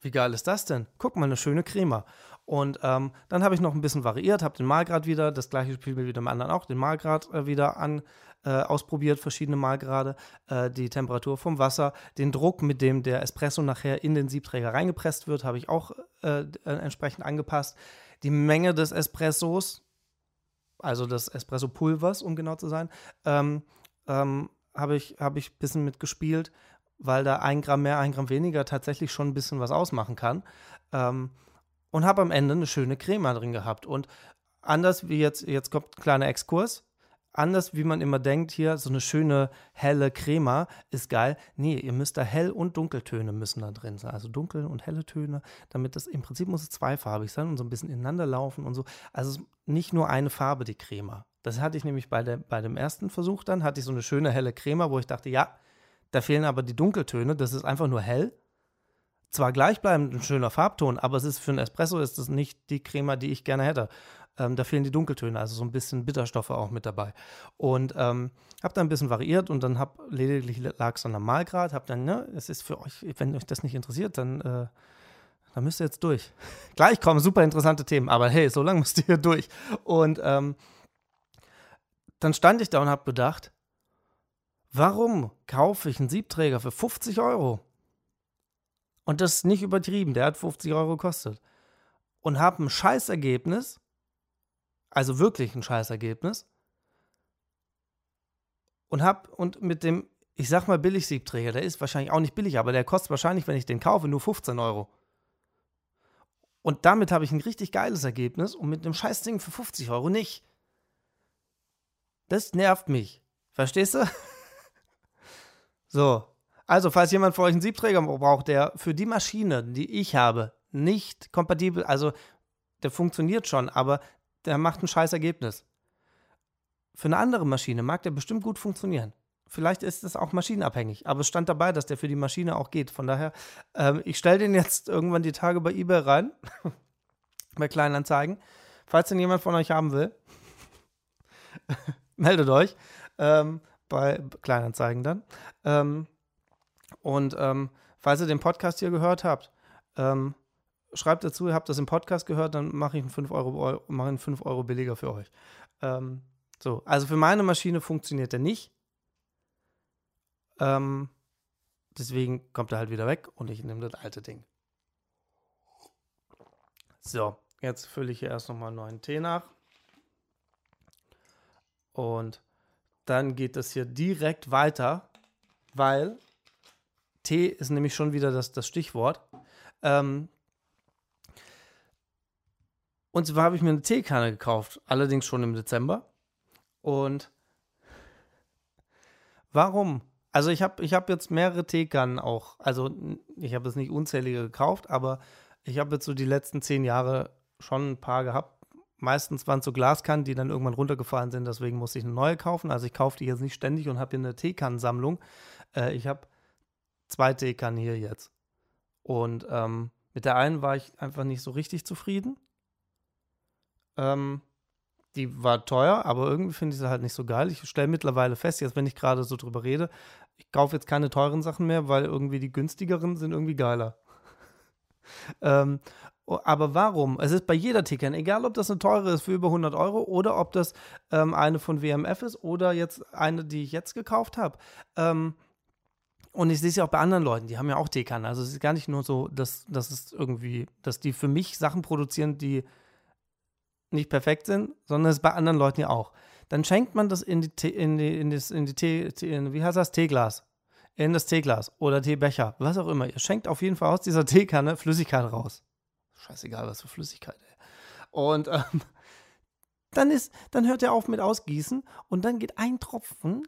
wie geil ist das denn? Guck mal, eine schöne Crema. Und ähm, dann habe ich noch ein bisschen variiert, habe den Malgrad wieder, das gleiche Spiel wie dem anderen auch, den Malgrad äh, wieder an, äh, ausprobiert, verschiedene Malgrade, äh, die Temperatur vom Wasser, den Druck, mit dem der Espresso nachher in den Siebträger reingepresst wird, habe ich auch äh, äh, entsprechend angepasst die Menge des Espressos, also des Espresso-Pulvers, um genau zu sein, ähm, ähm, habe ich, hab ich ein bisschen mitgespielt weil da ein Gramm mehr, ein Gramm weniger tatsächlich schon ein bisschen was ausmachen kann. Ähm, und habe am Ende eine schöne Crema drin gehabt. Und anders wie jetzt, jetzt kommt ein kleiner Exkurs, anders wie man immer denkt, hier so eine schöne helle Crema ist geil. Nee, ihr müsst da hell und dunkeltöne müssen da drin sein. Also dunkel und helle Töne, damit das im Prinzip muss es zweifarbig sein und so ein bisschen ineinander laufen und so. Also nicht nur eine Farbe, die Crema. Das hatte ich nämlich bei, der, bei dem ersten Versuch dann, hatte ich so eine schöne helle Crema, wo ich dachte, ja, da fehlen aber die Dunkeltöne, das ist einfach nur hell. Zwar gleichbleibend ein schöner Farbton, aber es ist für einen Espresso ist das nicht die Crema, die ich gerne hätte. Ähm, da fehlen die Dunkeltöne, also so ein bisschen Bitterstoffe auch mit dabei. Und ähm, habe dann ein bisschen variiert und dann habe lediglich lag es an der Malgrad, habe dann, ne, es ist für euch, wenn euch das nicht interessiert, dann, äh, dann müsst ihr jetzt durch. Gleich kommen super interessante Themen, aber hey, so lange müsst ihr hier durch. Und ähm, dann stand ich da und habe gedacht, warum kaufe ich einen Siebträger für 50 Euro? Und das ist nicht übertrieben, der hat 50 Euro gekostet. Und habe ein Scheißergebnis, also wirklich ein Scheißergebnis. Und hab, und mit dem, ich sag mal Billig-Siebträger, der ist wahrscheinlich auch nicht billig, aber der kostet wahrscheinlich, wenn ich den kaufe, nur 15 Euro. Und damit habe ich ein richtig geiles Ergebnis und mit dem Scheißding für 50 Euro nicht. Das nervt mich. Verstehst du? so. Also, falls jemand von euch einen Siebträger braucht, der für die Maschine, die ich habe, nicht kompatibel, also der funktioniert schon, aber der macht ein scheiß Ergebnis. Für eine andere Maschine mag der bestimmt gut funktionieren. Vielleicht ist es auch maschinenabhängig, aber es stand dabei, dass der für die Maschine auch geht. Von daher, ähm, ich stelle den jetzt irgendwann die Tage bei eBay rein, bei Kleinanzeigen. Falls den jemand von euch haben will, meldet euch ähm, bei Kleinanzeigen dann. Ähm, und ähm, falls ihr den Podcast hier gehört habt, ähm, schreibt dazu, ihr habt das im Podcast gehört, dann mache ich einen 5 Euro, mache einen 5 Euro billiger für euch. Ähm, so, also für meine Maschine funktioniert der nicht. Ähm, deswegen kommt er halt wieder weg und ich nehme das alte Ding. So, jetzt fülle ich hier erst nochmal einen neuen Tee nach. Und dann geht das hier direkt weiter, weil Tee ist nämlich schon wieder das, das Stichwort. Ähm, und zwar habe ich mir eine Teekanne gekauft, allerdings schon im Dezember. Und warum? Also ich habe ich hab jetzt mehrere Teekannen auch. Also ich habe jetzt nicht unzählige gekauft, aber ich habe jetzt so die letzten zehn Jahre schon ein paar gehabt. Meistens waren es so Glaskannen, die dann irgendwann runtergefallen sind, deswegen musste ich eine neue kaufen. Also ich kaufe die jetzt nicht ständig und habe hier eine Teekannensammlung. Äh, ich habe zwei Teekannen hier jetzt. Und ähm, mit der einen war ich einfach nicht so richtig zufrieden. Ähm, die war teuer, aber irgendwie finde ich sie halt nicht so geil. Ich stelle mittlerweile fest, jetzt wenn ich gerade so drüber rede, ich kaufe jetzt keine teuren Sachen mehr, weil irgendwie die günstigeren sind irgendwie geiler. ähm, aber warum? Es ist bei jeder Tickern, egal ob das eine teure ist für über 100 Euro oder ob das ähm, eine von WMF ist oder jetzt eine, die ich jetzt gekauft habe. Ähm, und ich sehe es ja auch bei anderen Leuten, die haben ja auch Teekannen. Also es ist gar nicht nur so, dass, dass es irgendwie, dass die für mich Sachen produzieren, die nicht perfekt sind, sondern es bei anderen Leuten ja auch. Dann schenkt man das in die, Tee, in die, in das, in die Tee, wie heißt das, Teeglas. In das Teeglas oder Teebecher, was auch immer. Ihr schenkt auf jeden Fall aus dieser Teekanne Flüssigkeit raus. Scheißegal, was für Flüssigkeit, ey. Und ähm, dann, ist, dann hört er auf mit Ausgießen und dann geht ein Tropfen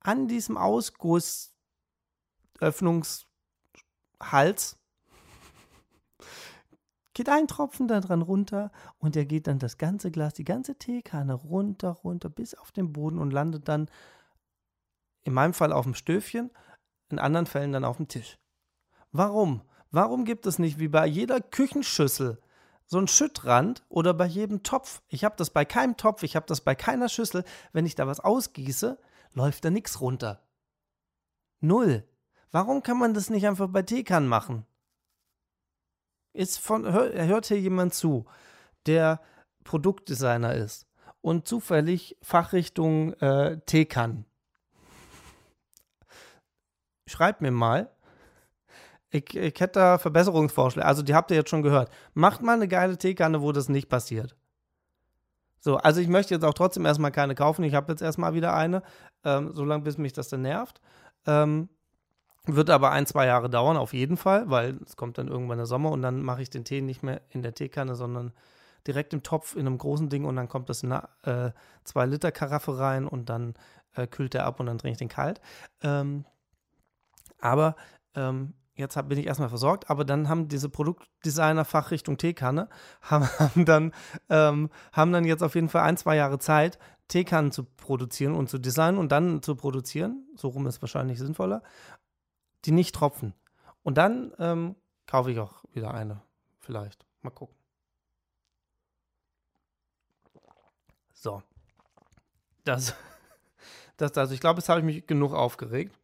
an diesem Ausguss Öffnungshals geht ein Tropfen da dran runter und der geht dann das ganze Glas, die ganze Teekanne runter, runter bis auf den Boden und landet dann in meinem Fall auf dem Stöfchen, in anderen Fällen dann auf dem Tisch. Warum? Warum gibt es nicht wie bei jeder Küchenschüssel so einen Schüttrand oder bei jedem Topf? Ich habe das bei keinem Topf, ich habe das bei keiner Schüssel. Wenn ich da was ausgieße, läuft da nichts runter. Null. Warum kann man das nicht einfach bei Tekan machen? Ist von, hör, hört hier jemand zu, der Produktdesigner ist und zufällig Fachrichtung äh, Tekan? Schreibt mir mal. Ich, ich hätte da Verbesserungsvorschläge. Also, die habt ihr jetzt schon gehört. Macht mal eine geile Teekanne, wo das nicht passiert. So, also ich möchte jetzt auch trotzdem erstmal keine kaufen. Ich habe jetzt erstmal wieder eine, ähm, solange bis mich das dann nervt. Ähm, Wird aber ein, zwei Jahre dauern, auf jeden Fall, weil es kommt dann irgendwann der Sommer und dann mache ich den Tee nicht mehr in der Teekanne, sondern direkt im Topf in einem großen Ding und dann kommt das in eine 2-Liter-Karaffe äh, rein und dann äh, kühlt der ab und dann trinke ich den kalt. Ähm, aber ähm, jetzt hab, bin ich erstmal versorgt, aber dann haben diese Produktdesigner Fachrichtung Teekanne, haben, haben, dann, ähm, haben dann jetzt auf jeden Fall ein, zwei Jahre Zeit, Teekannen zu produzieren und zu designen und dann zu produzieren, so rum ist wahrscheinlich sinnvoller, die nicht tropfen. Und dann ähm, kaufe ich auch wieder eine, vielleicht. Mal gucken. So. Das, das, also ich glaube, jetzt habe ich mich genug aufgeregt.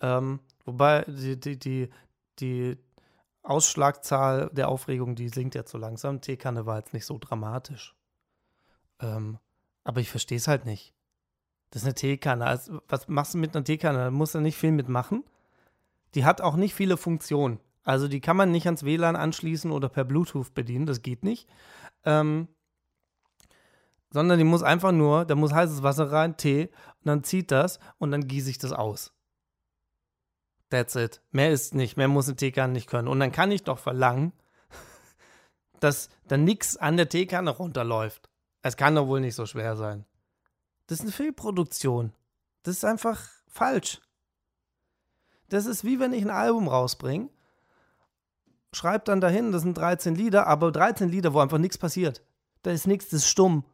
Ähm, wobei die, die, die, die Ausschlagzahl der Aufregung, die sinkt jetzt so langsam. Teekanne war jetzt nicht so dramatisch. Ähm, aber ich verstehe es halt nicht. Das ist eine Teekanne. Also, was machst du mit einer Teekanne? Da musst du nicht viel mitmachen. Die hat auch nicht viele Funktionen. Also die kann man nicht ans WLAN anschließen oder per Bluetooth bedienen. Das geht nicht. Ähm, sondern die muss einfach nur, da muss heißes Wasser rein, Tee, und dann zieht das und dann gieße ich das aus. That's it. Mehr ist nicht, mehr muss eine Teekanne nicht können. Und dann kann ich doch verlangen, dass dann nichts an der Teekanne runterläuft. Es kann doch wohl nicht so schwer sein. Das ist eine Fehlproduktion. Das ist einfach falsch. Das ist wie wenn ich ein Album rausbringe, schreibe dann dahin, das sind 13 Lieder, aber 13 Lieder, wo einfach nichts passiert. Da ist nichts, das ist stumm.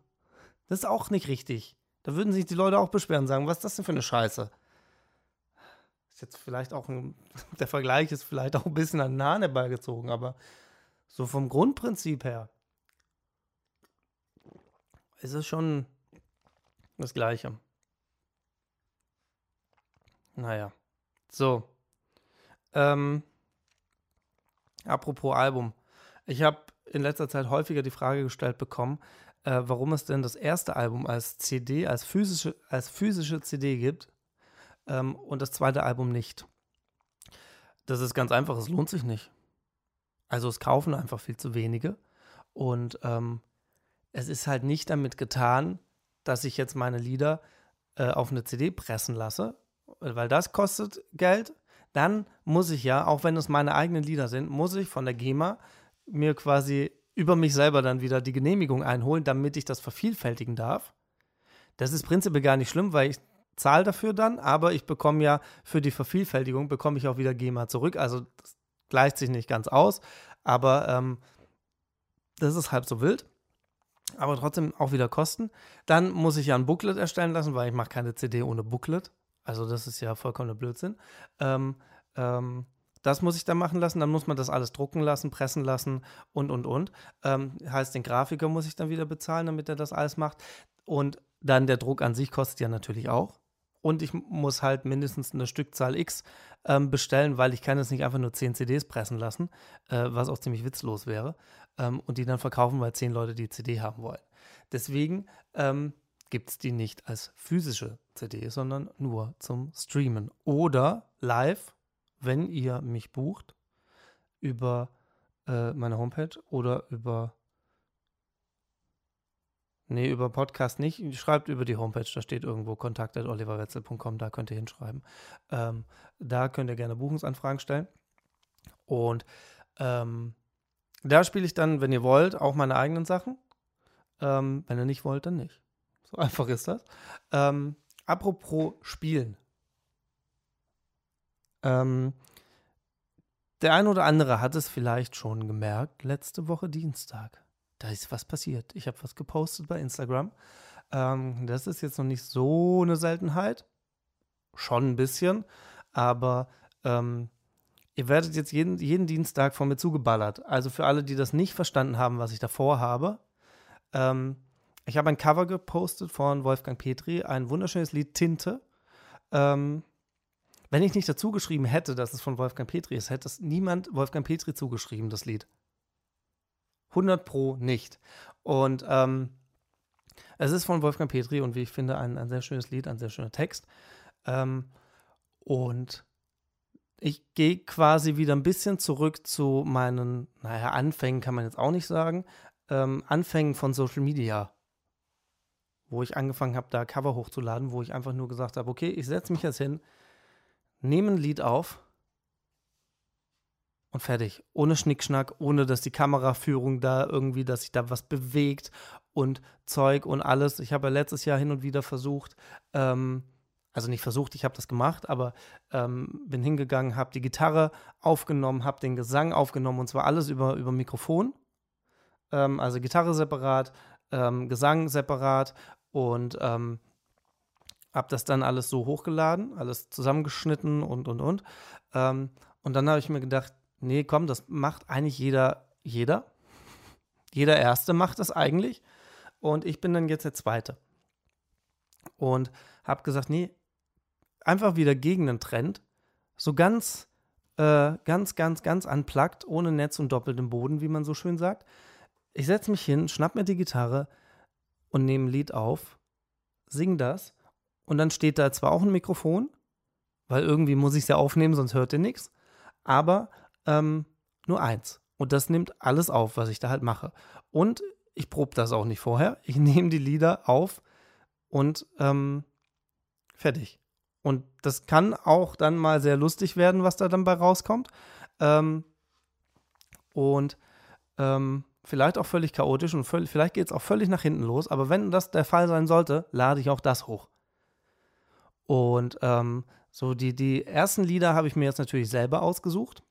Das ist auch nicht richtig. Da würden sich die Leute auch beschweren und sagen, was ist das denn für eine Scheiße? Ist jetzt vielleicht auch ein, der Vergleich ist vielleicht auch ein bisschen an den Haaren herbeigezogen, aber so vom Grundprinzip her ist es schon das Gleiche. Naja. So. Ähm, apropos Album. Ich habe in letzter Zeit häufiger die Frage gestellt bekommen, äh, warum es denn das erste Album als CD, als physische, als physische CD gibt ähm, und das zweite Album nicht. Das ist ganz einfach, es lohnt sich nicht. Also es kaufen einfach viel zu wenige. Und ähm, es ist halt nicht damit getan, dass ich jetzt meine Lieder äh, auf eine CD pressen lasse, weil das kostet Geld. Dann muss ich ja, auch wenn es meine eigenen Lieder sind, muss ich von der GEMA mir quasi über mich selber dann wieder die Genehmigung einholen, damit ich das vervielfältigen darf. Das ist prinzipiell gar nicht schlimm, weil ich zahle dafür dann, aber ich bekomme ja für die Vervielfältigung bekomme ich auch wieder GEMA zurück. Also das gleicht sich nicht ganz aus, aber ähm, das ist halb so wild. Aber trotzdem auch wieder Kosten. Dann muss ich ja ein Booklet erstellen lassen, weil ich mache keine CD ohne Booklet. Also das ist ja vollkommener Blödsinn. Ähm, ähm, das muss ich dann machen lassen, dann muss man das alles drucken lassen, pressen lassen und, und, und. Ähm, heißt, den Grafiker muss ich dann wieder bezahlen, damit er das alles macht. Und dann der Druck an sich kostet ja natürlich auch. Und ich muss halt mindestens eine Stückzahl X ähm, bestellen, weil ich kann jetzt nicht einfach nur 10 CDs pressen lassen, äh, was auch ziemlich witzlos wäre. Ähm, und die dann verkaufen, weil 10 Leute die CD haben wollen. Deswegen ähm, gibt es die nicht als physische CD, sondern nur zum Streamen. Oder live wenn ihr mich bucht über äh, meine Homepage oder über Nee, über Podcast nicht. Schreibt über die Homepage, da steht irgendwo kontakt.oliverwetzel.com, da könnt ihr hinschreiben. Ähm, da könnt ihr gerne Buchungsanfragen stellen. Und ähm, da spiele ich dann, wenn ihr wollt, auch meine eigenen Sachen. Ähm, wenn ihr nicht wollt, dann nicht. So einfach ist das. Ähm, apropos Spielen. Ähm, der ein oder andere hat es vielleicht schon gemerkt, letzte Woche Dienstag. Da ist was passiert. Ich habe was gepostet bei Instagram. Ähm, das ist jetzt noch nicht so eine Seltenheit. Schon ein bisschen. Aber ähm, ihr werdet jetzt jeden, jeden Dienstag von mir zugeballert. Also für alle, die das nicht verstanden haben, was ich davor habe. Ähm, ich habe ein Cover gepostet von Wolfgang Petri, ein wunderschönes Lied Tinte. Ähm, wenn ich nicht dazu geschrieben hätte, dass es von Wolfgang Petri ist, hätte es niemand Wolfgang Petri zugeschrieben, das Lied. 100 Pro nicht. Und ähm, es ist von Wolfgang Petri und wie ich finde, ein, ein sehr schönes Lied, ein sehr schöner Text. Ähm, und ich gehe quasi wieder ein bisschen zurück zu meinen, naja, Anfängen kann man jetzt auch nicht sagen, ähm, Anfängen von Social Media, wo ich angefangen habe, da Cover hochzuladen, wo ich einfach nur gesagt habe, okay, ich setze mich jetzt hin, nehme ein Lied auf und fertig. Ohne Schnickschnack, ohne dass die Kameraführung da irgendwie, dass sich da was bewegt und Zeug und alles. Ich habe ja letztes Jahr hin und wieder versucht, ähm, also nicht versucht, ich habe das gemacht, aber ähm, bin hingegangen, habe die Gitarre aufgenommen, habe den Gesang aufgenommen und zwar alles über, über Mikrofon. Ähm, also Gitarre separat, ähm, Gesang separat und ähm, habe das dann alles so hochgeladen, alles zusammengeschnitten und und und. Ähm, und dann habe ich mir gedacht, nee, komm, das macht eigentlich jeder, jeder. Jeder Erste macht das eigentlich. Und ich bin dann jetzt der Zweite. Und habe gesagt, nee, einfach wieder gegen den Trend. So ganz, äh, ganz, ganz, ganz unplugged, ohne Netz und doppeltem Boden, wie man so schön sagt. Ich setze mich hin, schnapp mir die Gitarre und nehme ein Lied auf, sing das. Und dann steht da zwar auch ein Mikrofon, weil irgendwie muss ich es ja aufnehmen, sonst hört ihr nichts. Aber ähm, nur eins. Und das nimmt alles auf, was ich da halt mache. Und ich probe das auch nicht vorher. Ich nehme die Lieder auf und ähm, fertig. Und das kann auch dann mal sehr lustig werden, was da dann bei rauskommt. Ähm, und ähm, vielleicht auch völlig chaotisch und völlig, vielleicht geht es auch völlig nach hinten los. Aber wenn das der Fall sein sollte, lade ich auch das hoch. Und ähm, so die, die ersten Lieder habe ich mir jetzt natürlich selber ausgesucht.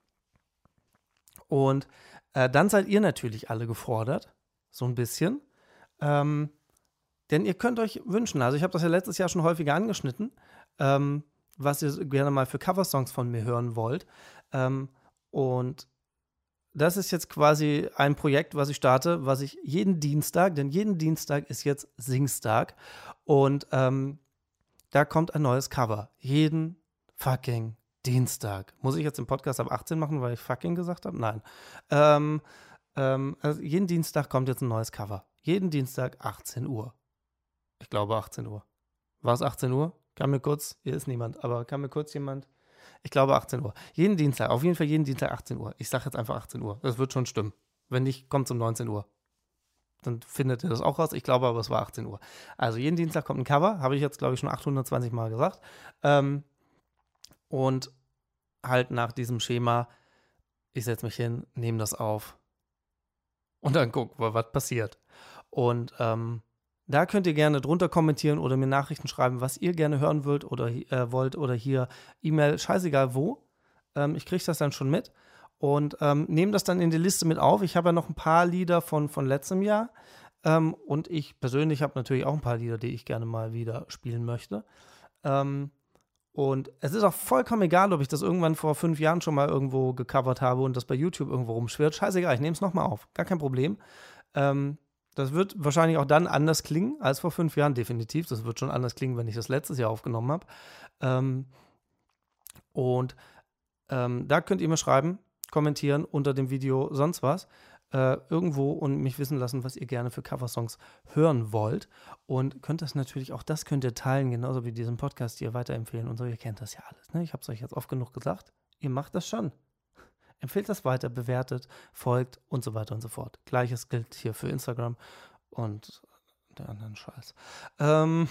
Und äh, dann seid ihr natürlich alle gefordert, so ein bisschen. Ähm, denn ihr könnt euch wünschen, also ich habe das ja letztes Jahr schon häufiger angeschnitten, ähm, was ihr gerne mal für Coversongs von mir hören wollt. Ähm, und das ist jetzt quasi ein Projekt, was ich starte, was ich jeden Dienstag, denn jeden Dienstag ist jetzt Singstag. Und ähm, da kommt ein neues Cover. Jeden fucking Dienstag. Muss ich jetzt im Podcast ab 18 machen, weil ich fucking gesagt habe? Nein. Ähm, ähm, also jeden Dienstag kommt jetzt ein neues Cover. Jeden Dienstag 18 Uhr. Ich glaube 18 Uhr. War es 18 Uhr? Kann mir kurz, hier ist niemand, aber kann mir kurz jemand. Ich glaube 18 Uhr. Jeden Dienstag, auf jeden Fall jeden Dienstag 18 Uhr. Ich sage jetzt einfach 18 Uhr. Das wird schon stimmen. Wenn nicht, kommt es um 19 Uhr. Dann findet ihr das auch raus. Ich glaube aber, es war 18 Uhr. Also jeden Dienstag kommt ein Cover. Habe ich jetzt, glaube ich, schon 820 Mal gesagt. Ähm, und halt nach diesem Schema, ich setze mich hin, nehme das auf und dann guck, was passiert. Und ähm, da könnt ihr gerne drunter kommentieren oder mir Nachrichten schreiben, was ihr gerne hören wollt oder, äh, wollt oder hier E-Mail, scheißegal wo. Ähm, ich kriege das dann schon mit und ähm, nehme das dann in die Liste mit auf. Ich habe ja noch ein paar Lieder von, von letztem Jahr ähm, und ich persönlich habe natürlich auch ein paar Lieder, die ich gerne mal wieder spielen möchte. Ähm, und es ist auch vollkommen egal, ob ich das irgendwann vor fünf Jahren schon mal irgendwo gecovert habe und das bei YouTube irgendwo rumschwirrt. Scheißegal, ich nehme es nochmal auf. Gar kein Problem. Ähm, das wird wahrscheinlich auch dann anders klingen als vor fünf Jahren, definitiv. Das wird schon anders klingen, wenn ich das letztes Jahr aufgenommen habe. Ähm, und ähm, da könnt ihr mir schreiben, kommentieren unter dem Video, sonst was äh, irgendwo und mich wissen lassen, was ihr gerne für Coversongs hören wollt. Und könnt das natürlich, auch das könnt ihr teilen, genauso wie diesen Podcast hier weiterempfehlen und so. Ihr kennt das ja alles. Ne? Ich habe es euch jetzt oft genug gesagt. Ihr macht das schon. Empfehlt das weiter, bewertet, folgt und so weiter und so fort. Gleiches gilt hier für Instagram und der anderen Scheiß. Ähm,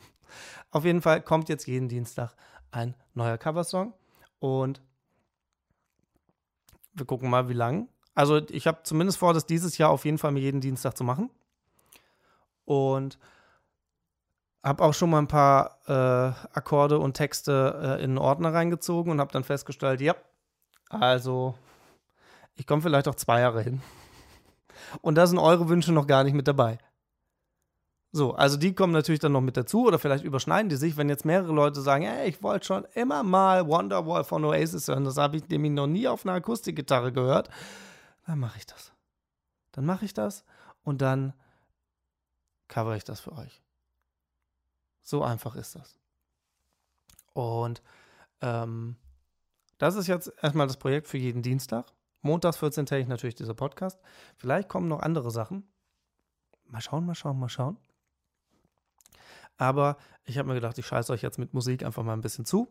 auf jeden Fall kommt jetzt jeden Dienstag ein neuer Coversong und wir gucken mal, wie lang also ich habe zumindest vor, das dieses Jahr auf jeden Fall mir jeden Dienstag zu machen. Und habe auch schon mal ein paar äh, Akkorde und Texte äh, in einen Ordner reingezogen und habe dann festgestellt, ja, also ich komme vielleicht auch zwei Jahre hin. Und da sind eure Wünsche noch gar nicht mit dabei. So, also die kommen natürlich dann noch mit dazu oder vielleicht überschneiden die sich, wenn jetzt mehrere Leute sagen, hey, ich wollte schon immer mal Wonderwall von Oasis hören, das habe ich nämlich noch nie auf einer Akustikgitarre gehört dann mache ich das. Dann mache ich das und dann cover ich das für euch. So einfach ist das. Und ähm, das ist jetzt erstmal das Projekt für jeden Dienstag. Montags 14 täglich natürlich dieser Podcast. Vielleicht kommen noch andere Sachen. Mal schauen, mal schauen, mal schauen. Aber ich habe mir gedacht, ich scheiße euch jetzt mit Musik einfach mal ein bisschen zu.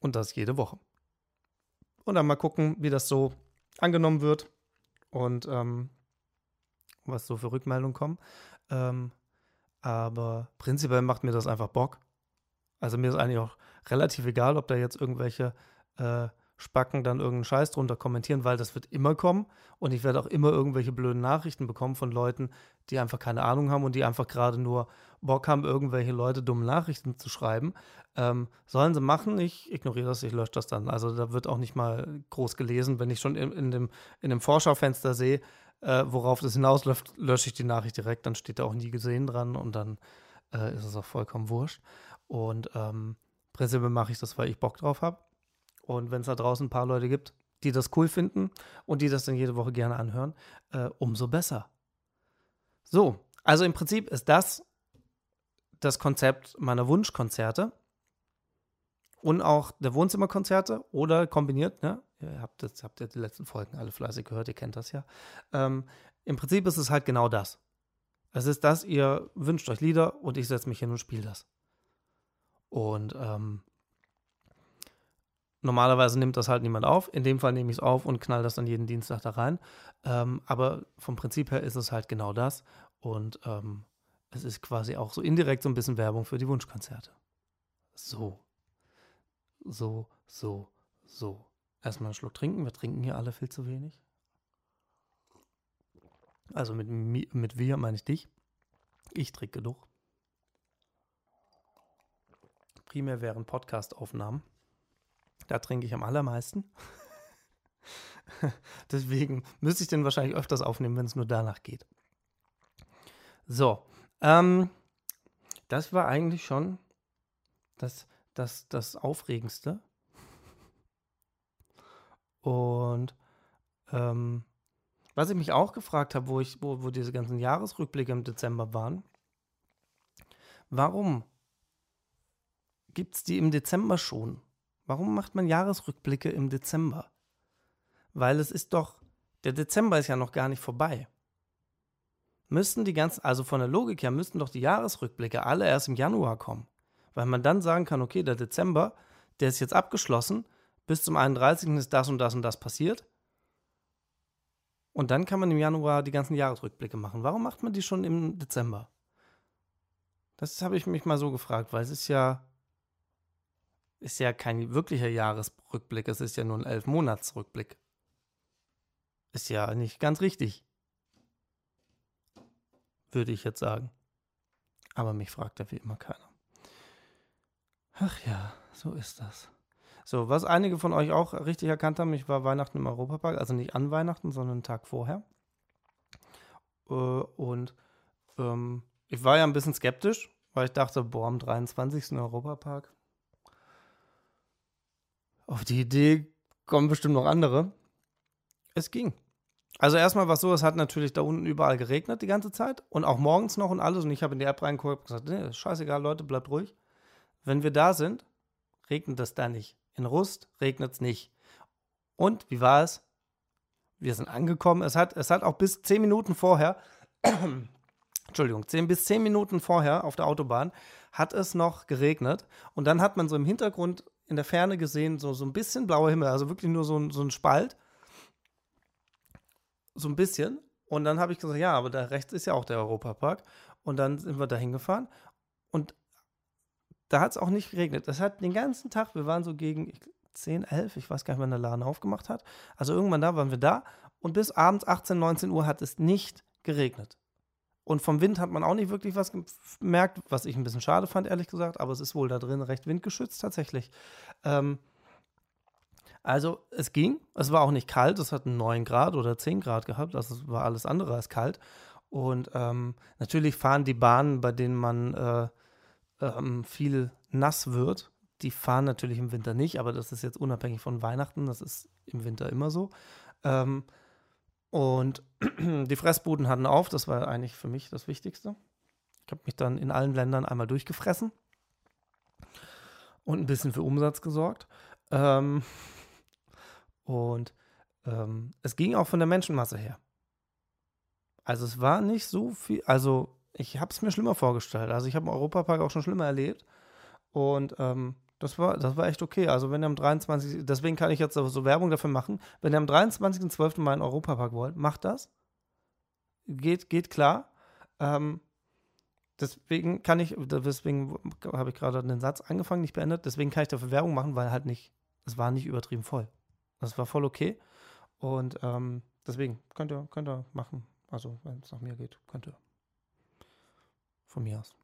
Und das jede Woche und dann mal gucken, wie das so angenommen wird und ähm, was so für Rückmeldungen kommen. Ähm, aber prinzipiell macht mir das einfach Bock. Also mir ist eigentlich auch relativ egal, ob da jetzt irgendwelche äh, Spacken dann irgendeinen Scheiß drunter kommentieren, weil das wird immer kommen und ich werde auch immer irgendwelche blöden Nachrichten bekommen von Leuten, die einfach keine Ahnung haben und die einfach gerade nur Bock haben, irgendwelche Leute dumme Nachrichten zu schreiben. Ähm, sollen sie machen, ich ignoriere das, ich lösche das dann. Also da wird auch nicht mal groß gelesen. Wenn ich schon in, in dem, in dem Vorschaufenster sehe, äh, worauf das hinausläuft, lösche ich die Nachricht direkt, dann steht da auch nie gesehen dran und dann äh, ist es auch vollkommen wurscht. Und ähm, prinzipiell mache ich das, weil ich Bock drauf habe. Und wenn es da draußen ein paar Leute gibt, die das cool finden und die das dann jede Woche gerne anhören, äh, umso besser. So, also im Prinzip ist das das Konzept meiner Wunschkonzerte und auch der Wohnzimmerkonzerte oder kombiniert, ne? Ihr habt, das, habt ihr die letzten Folgen alle fleißig gehört, ihr kennt das ja. Ähm, Im Prinzip ist es halt genau das. Es ist das, ihr wünscht euch Lieder und ich setze mich hin und spiele das. Und ähm, Normalerweise nimmt das halt niemand auf. In dem Fall nehme ich es auf und knall das dann jeden Dienstag da rein. Ähm, aber vom Prinzip her ist es halt genau das. Und ähm, es ist quasi auch so indirekt so ein bisschen Werbung für die Wunschkonzerte. So. So, so, so. Erstmal einen Schluck trinken. Wir trinken hier alle viel zu wenig. Also mit, mit wir meine ich dich. Ich trinke genug. Primär wären Podcast-Aufnahmen. Da trinke ich am allermeisten. Deswegen müsste ich den wahrscheinlich öfters aufnehmen, wenn es nur danach geht. So, ähm, das war eigentlich schon das, das, das Aufregendste. Und ähm, was ich mich auch gefragt habe, wo, wo, wo diese ganzen Jahresrückblicke im Dezember waren, warum gibt es die im Dezember schon? Warum macht man Jahresrückblicke im Dezember? Weil es ist doch, der Dezember ist ja noch gar nicht vorbei. Müssten die ganzen, also von der Logik her, müssten doch die Jahresrückblicke alle erst im Januar kommen. Weil man dann sagen kann, okay, der Dezember, der ist jetzt abgeschlossen, bis zum 31. ist das und das und das passiert. Und dann kann man im Januar die ganzen Jahresrückblicke machen. Warum macht man die schon im Dezember? Das habe ich mich mal so gefragt, weil es ist ja ist ja kein wirklicher Jahresrückblick, es ist ja nur ein Elf-Monats-Rückblick. Ist ja nicht ganz richtig. Würde ich jetzt sagen. Aber mich fragt ja wie immer keiner. Ach ja, so ist das. So, was einige von euch auch richtig erkannt haben, ich war Weihnachten im Europapark, also nicht an Weihnachten, sondern einen Tag vorher. Äh, und ähm, ich war ja ein bisschen skeptisch, weil ich dachte, boah, am 23. Europapark, auf die Idee kommen bestimmt noch andere. Es ging. Also erstmal war es so, es hat natürlich da unten überall geregnet die ganze Zeit und auch morgens noch und alles. Und ich habe in die App reingeguckt und gesagt, nee, ist scheißegal, Leute, bleibt ruhig. Wenn wir da sind, regnet es da nicht. In Rust regnet es nicht. Und wie war es? Wir sind angekommen. Es hat, es hat auch bis zehn Minuten vorher, Entschuldigung, zehn bis zehn Minuten vorher auf der Autobahn hat es noch geregnet. Und dann hat man so im Hintergrund in der Ferne gesehen, so, so ein bisschen blauer Himmel, also wirklich nur so ein, so ein Spalt. So ein bisschen. Und dann habe ich gesagt, ja, aber da rechts ist ja auch der Europapark. Und dann sind wir da hingefahren. Und da hat es auch nicht geregnet. Es hat den ganzen Tag, wir waren so gegen 10, 11, ich weiß gar nicht, wann der Laden aufgemacht hat. Also irgendwann da waren wir da. Und bis abends 18, 19 Uhr hat es nicht geregnet. Und vom Wind hat man auch nicht wirklich was gemerkt, was ich ein bisschen schade fand, ehrlich gesagt. Aber es ist wohl da drin recht windgeschützt tatsächlich. Ähm, also es ging. Es war auch nicht kalt. Es hat 9 Grad oder 10 Grad gehabt. Also es war alles andere als kalt. Und ähm, natürlich fahren die Bahnen, bei denen man äh, ähm, viel nass wird, die fahren natürlich im Winter nicht. Aber das ist jetzt unabhängig von Weihnachten. Das ist im Winter immer so. Ähm, und die Fressbuden hatten auf, das war eigentlich für mich das Wichtigste. Ich habe mich dann in allen Ländern einmal durchgefressen und ein bisschen für Umsatz gesorgt. Ähm, und ähm, es ging auch von der Menschenmasse her. Also es war nicht so viel, also ich habe es mir schlimmer vorgestellt. Also ich habe im Europapark auch schon schlimmer erlebt. Und ähm, das war, das war echt okay. Also wenn ihr am 23. Deswegen kann ich jetzt so Werbung dafür machen. Wenn ihr am 23.12. mal in Europapark wollt, macht das. Geht, geht klar. Ähm, Deswegen kann ich, deswegen habe ich gerade den Satz angefangen, nicht beendet. Deswegen kann ich dafür Werbung machen, weil halt nicht, es war nicht übertrieben voll. Das war voll okay. Und ähm, deswegen könnt ihr, könnt ihr machen. Also, wenn es nach mir geht, könnt ihr. Von mir aus.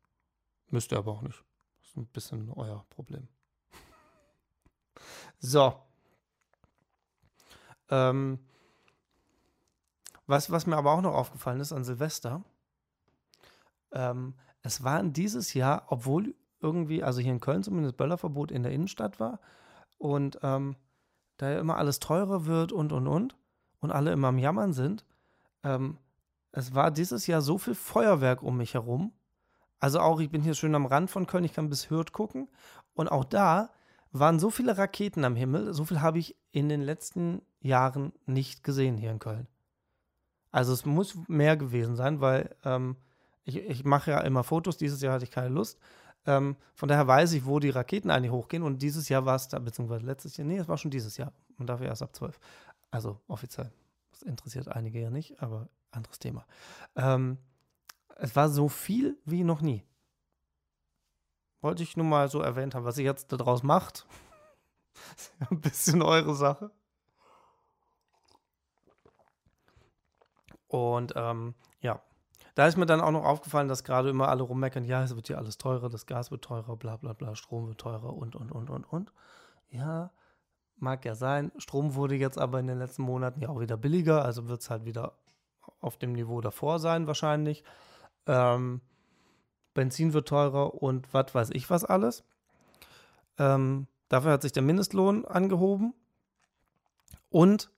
Müsst ihr aber auch nicht. Das ist ein bisschen euer Problem. So. Ähm, was, was mir aber auch noch aufgefallen ist an Silvester, ähm, es waren dieses Jahr, obwohl irgendwie, also hier in Köln zumindest Böllerverbot in der Innenstadt war und ähm, da ja immer alles teurer wird und und und und alle immer am Jammern sind, ähm, es war dieses Jahr so viel Feuerwerk um mich herum. Also auch, ich bin hier schön am Rand von Köln, ich kann bis Hürth gucken. Und auch da waren so viele Raketen am Himmel, so viel habe ich in den letzten Jahren nicht gesehen hier in Köln. Also es muss mehr gewesen sein, weil ähm, ich, ich mache ja immer Fotos, dieses Jahr hatte ich keine Lust. Ähm, von daher weiß ich, wo die Raketen eigentlich hochgehen. Und dieses Jahr war es da, beziehungsweise letztes Jahr, nee, es war schon dieses Jahr. Darf ja erst ab 12. Also offiziell. Das interessiert einige ja nicht, aber anderes Thema. Ähm, es war so viel wie noch nie. Wollte ich nur mal so erwähnt haben, was ihr jetzt daraus macht. ist ja ein bisschen eure Sache. Und ähm, ja, da ist mir dann auch noch aufgefallen, dass gerade immer alle rummeckern, ja, es wird hier alles teurer, das Gas wird teurer, bla bla bla, Strom wird teurer und, und, und, und, und. Ja, mag ja sein. Strom wurde jetzt aber in den letzten Monaten ja auch wieder billiger, also wird es halt wieder auf dem Niveau davor sein wahrscheinlich. Ähm, Benzin wird teurer und was weiß ich was alles. Ähm, dafür hat sich der Mindestlohn angehoben. Und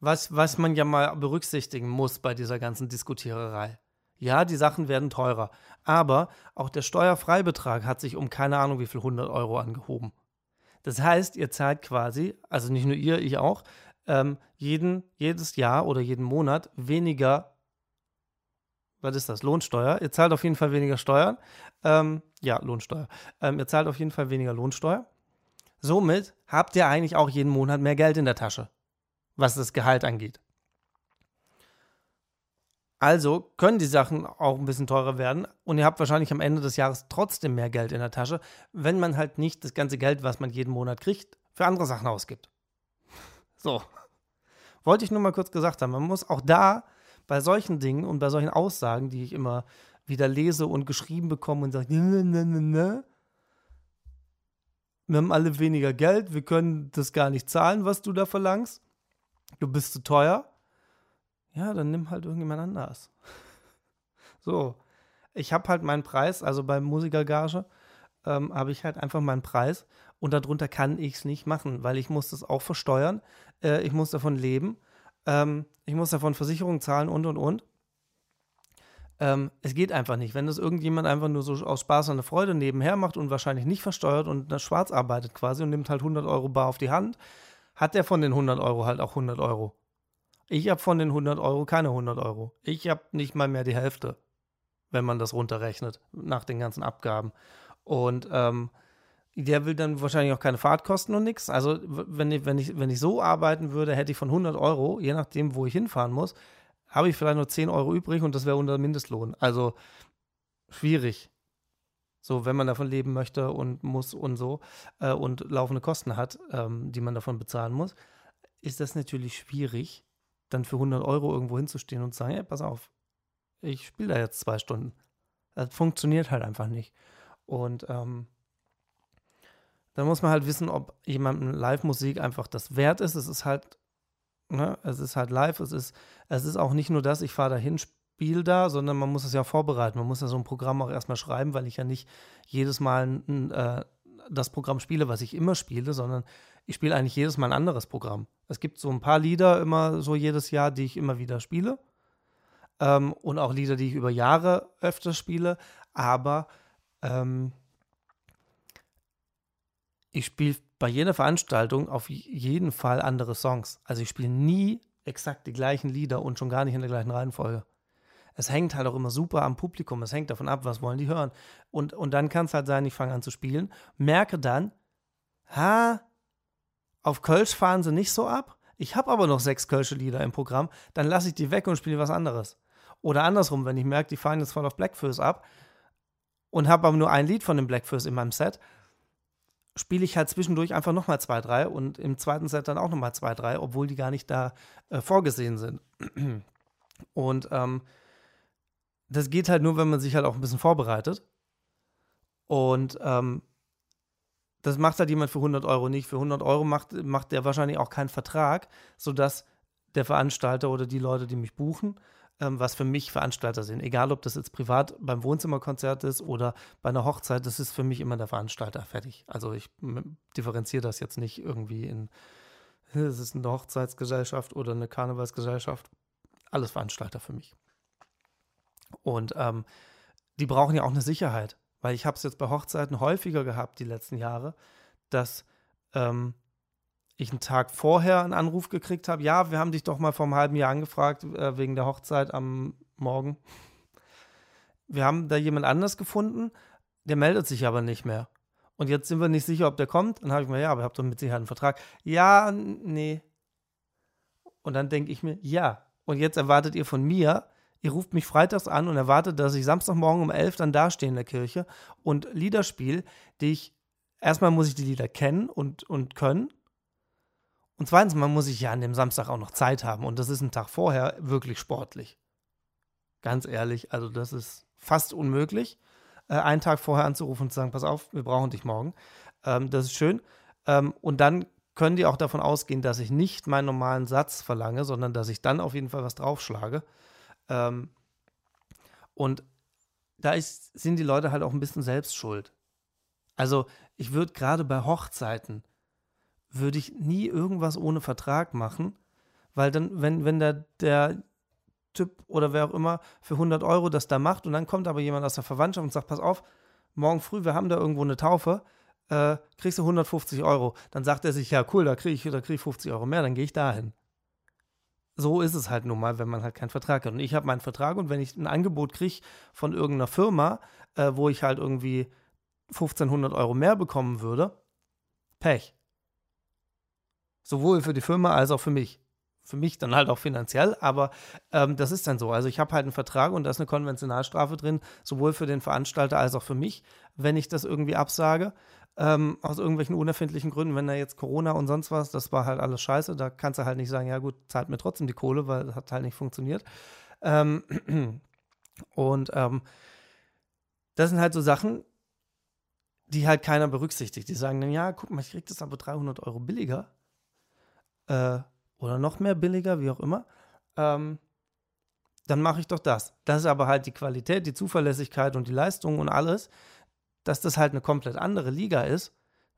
was, was man ja mal berücksichtigen muss bei dieser ganzen Diskutiererei. Ja, die Sachen werden teurer. Aber auch der Steuerfreibetrag hat sich um keine Ahnung wie viel 100 Euro angehoben. Das heißt, ihr zahlt quasi, also nicht nur ihr, ich auch, ähm, jeden, jedes Jahr oder jeden Monat weniger, was ist das, Lohnsteuer. Ihr zahlt auf jeden Fall weniger Steuern. Ähm, ja, Lohnsteuer. Ähm, ihr zahlt auf jeden Fall weniger Lohnsteuer. Somit habt ihr eigentlich auch jeden Monat mehr Geld in der Tasche, was das Gehalt angeht. Also können die Sachen auch ein bisschen teurer werden und ihr habt wahrscheinlich am Ende des Jahres trotzdem mehr Geld in der Tasche, wenn man halt nicht das ganze Geld, was man jeden Monat kriegt, für andere Sachen ausgibt. So. Wollte ich nur mal kurz gesagt haben. Man muss auch da bei solchen Dingen und bei solchen Aussagen, die ich immer wieder lese und geschrieben bekomme und sage, ne, ne, ne, ne, wir haben alle weniger Geld, wir können das gar nicht zahlen, was du da verlangst. Du bist zu teuer. Ja, dann nimm halt irgendjemand anders. so, ich habe halt meinen Preis, also beim Musikergage ähm, habe ich halt einfach meinen Preis und darunter kann ich es nicht machen, weil ich muss das auch versteuern, äh, ich muss davon leben, ähm, ich muss davon Versicherungen zahlen und und und. Ähm, es geht einfach nicht. Wenn das irgendjemand einfach nur so aus Spaß und Freude nebenher macht und wahrscheinlich nicht versteuert und schwarz arbeitet quasi und nimmt halt 100 Euro bar auf die Hand, hat der von den 100 Euro halt auch 100 Euro. Ich habe von den 100 Euro keine 100 Euro. Ich habe nicht mal mehr die Hälfte, wenn man das runterrechnet, nach den ganzen Abgaben. Und ähm, der will dann wahrscheinlich auch keine Fahrtkosten und nichts. Also, wenn ich, wenn, ich, wenn ich so arbeiten würde, hätte ich von 100 Euro, je nachdem, wo ich hinfahren muss, habe ich vielleicht nur 10 Euro übrig und das wäre unter Mindestlohn. Also, schwierig. So, wenn man davon leben möchte und muss und so äh, und laufende Kosten hat, ähm, die man davon bezahlen muss, ist das natürlich schwierig dann für 100 Euro irgendwo hinzustehen und zu sagen, hey, pass auf, ich spiele da jetzt zwei Stunden. Das funktioniert halt einfach nicht. Und ähm, dann muss man halt wissen, ob jemandem Live-Musik einfach das wert ist. Es ist halt, ne, es ist halt live, es ist, es ist auch nicht nur das, ich fahre dahin, spiele da, sondern man muss es ja vorbereiten. Man muss ja so ein Programm auch erstmal schreiben, weil ich ja nicht jedes Mal äh, das Programm spiele, was ich immer spiele, sondern ich spiele eigentlich jedes Mal ein anderes Programm. Es gibt so ein paar Lieder immer so jedes Jahr, die ich immer wieder spiele. Ähm, und auch Lieder, die ich über Jahre öfter spiele. Aber ähm, ich spiele bei jeder Veranstaltung auf jeden Fall andere Songs. Also ich spiele nie exakt die gleichen Lieder und schon gar nicht in der gleichen Reihenfolge. Es hängt halt auch immer super am Publikum. Es hängt davon ab, was wollen die hören. Und, und dann kann es halt sein, ich fange an zu spielen, merke dann, ha, auf Kölsch fahren sie nicht so ab. Ich habe aber noch sechs Kölsche Lieder im Programm. Dann lasse ich die weg und spiele was anderes. Oder andersrum, wenn ich merke, die fahren jetzt voll auf Blackfills ab, und habe aber nur ein Lied von dem Blackfist in meinem Set, spiele ich halt zwischendurch einfach nochmal zwei, drei und im zweiten Set dann auch nochmal zwei, drei, obwohl die gar nicht da äh, vorgesehen sind. Und ähm, das geht halt nur, wenn man sich halt auch ein bisschen vorbereitet. Und ähm, das macht halt jemand für 100 Euro nicht. Für 100 Euro macht, macht der wahrscheinlich auch keinen Vertrag, sodass der Veranstalter oder die Leute, die mich buchen, was für mich Veranstalter sind. Egal, ob das jetzt privat beim Wohnzimmerkonzert ist oder bei einer Hochzeit, das ist für mich immer der Veranstalter fertig. Also ich differenziere das jetzt nicht irgendwie in, es ist eine Hochzeitsgesellschaft oder eine Karnevalsgesellschaft. Alles Veranstalter für mich. Und ähm, die brauchen ja auch eine Sicherheit, weil ich habe es jetzt bei Hochzeiten häufiger gehabt die letzten Jahre, dass ähm, ich einen Tag vorher einen Anruf gekriegt habe, ja, wir haben dich doch mal vor einem halben Jahr angefragt äh, wegen der Hochzeit am Morgen. Wir haben da jemand anders gefunden, der meldet sich aber nicht mehr. Und jetzt sind wir nicht sicher, ob der kommt. Dann habe ich mir, ja, aber ihr habt doch mit Sicherheit einen Vertrag. Ja, nee. Und dann denke ich mir, ja. Und jetzt erwartet ihr von mir, ihr ruft mich freitags an und erwartet, dass ich Samstagmorgen um 11 dann dastehe in der Kirche und Lieder spiele, die ich, erstmal muss ich die Lieder kennen und, und können. Und zweitens, man muss sich ja an dem Samstag auch noch Zeit haben. Und das ist ein Tag vorher wirklich sportlich. Ganz ehrlich, also das ist fast unmöglich, äh, einen Tag vorher anzurufen und zu sagen, pass auf, wir brauchen dich morgen. Ähm, das ist schön. Ähm, und dann können die auch davon ausgehen, dass ich nicht meinen normalen Satz verlange, sondern dass ich dann auf jeden Fall was draufschlage. Ähm, und da ist, sind die Leute halt auch ein bisschen selbst schuld. Also ich würde gerade bei Hochzeiten, würde ich nie irgendwas ohne Vertrag machen, weil dann, wenn, wenn der, der Typ oder wer auch immer für 100 Euro das da macht und dann kommt aber jemand aus der Verwandtschaft und sagt, pass auf, morgen früh, wir haben da irgendwo eine Taufe, äh, kriegst du 150 Euro. Dann sagt er sich, ja cool, da kriege ich, krieg ich 50 Euro mehr, dann gehe ich dahin. So ist es halt nun mal, wenn man halt keinen Vertrag hat. Und ich habe meinen Vertrag und wenn ich ein Angebot kriege von irgendeiner Firma, äh, wo ich halt irgendwie 1500 Euro mehr bekommen würde, Pech. Sowohl für die Firma als auch für mich. Für mich dann halt auch finanziell, aber ähm, das ist dann so. Also ich habe halt einen Vertrag und da ist eine Konventionalstrafe drin, sowohl für den Veranstalter als auch für mich, wenn ich das irgendwie absage. Ähm, aus irgendwelchen unerfindlichen Gründen, wenn da jetzt Corona und sonst was, das war halt alles scheiße, da kannst du halt nicht sagen, ja gut, zahlt mir trotzdem die Kohle, weil das hat halt nicht funktioniert. Ähm, und ähm, das sind halt so Sachen, die halt keiner berücksichtigt. Die sagen dann, ja, guck mal, ich krieg das aber 300 Euro billiger äh, oder noch mehr billiger, wie auch immer, ähm, dann mache ich doch das. Das ist aber halt die Qualität, die Zuverlässigkeit und die Leistung und alles, dass das halt eine komplett andere Liga ist,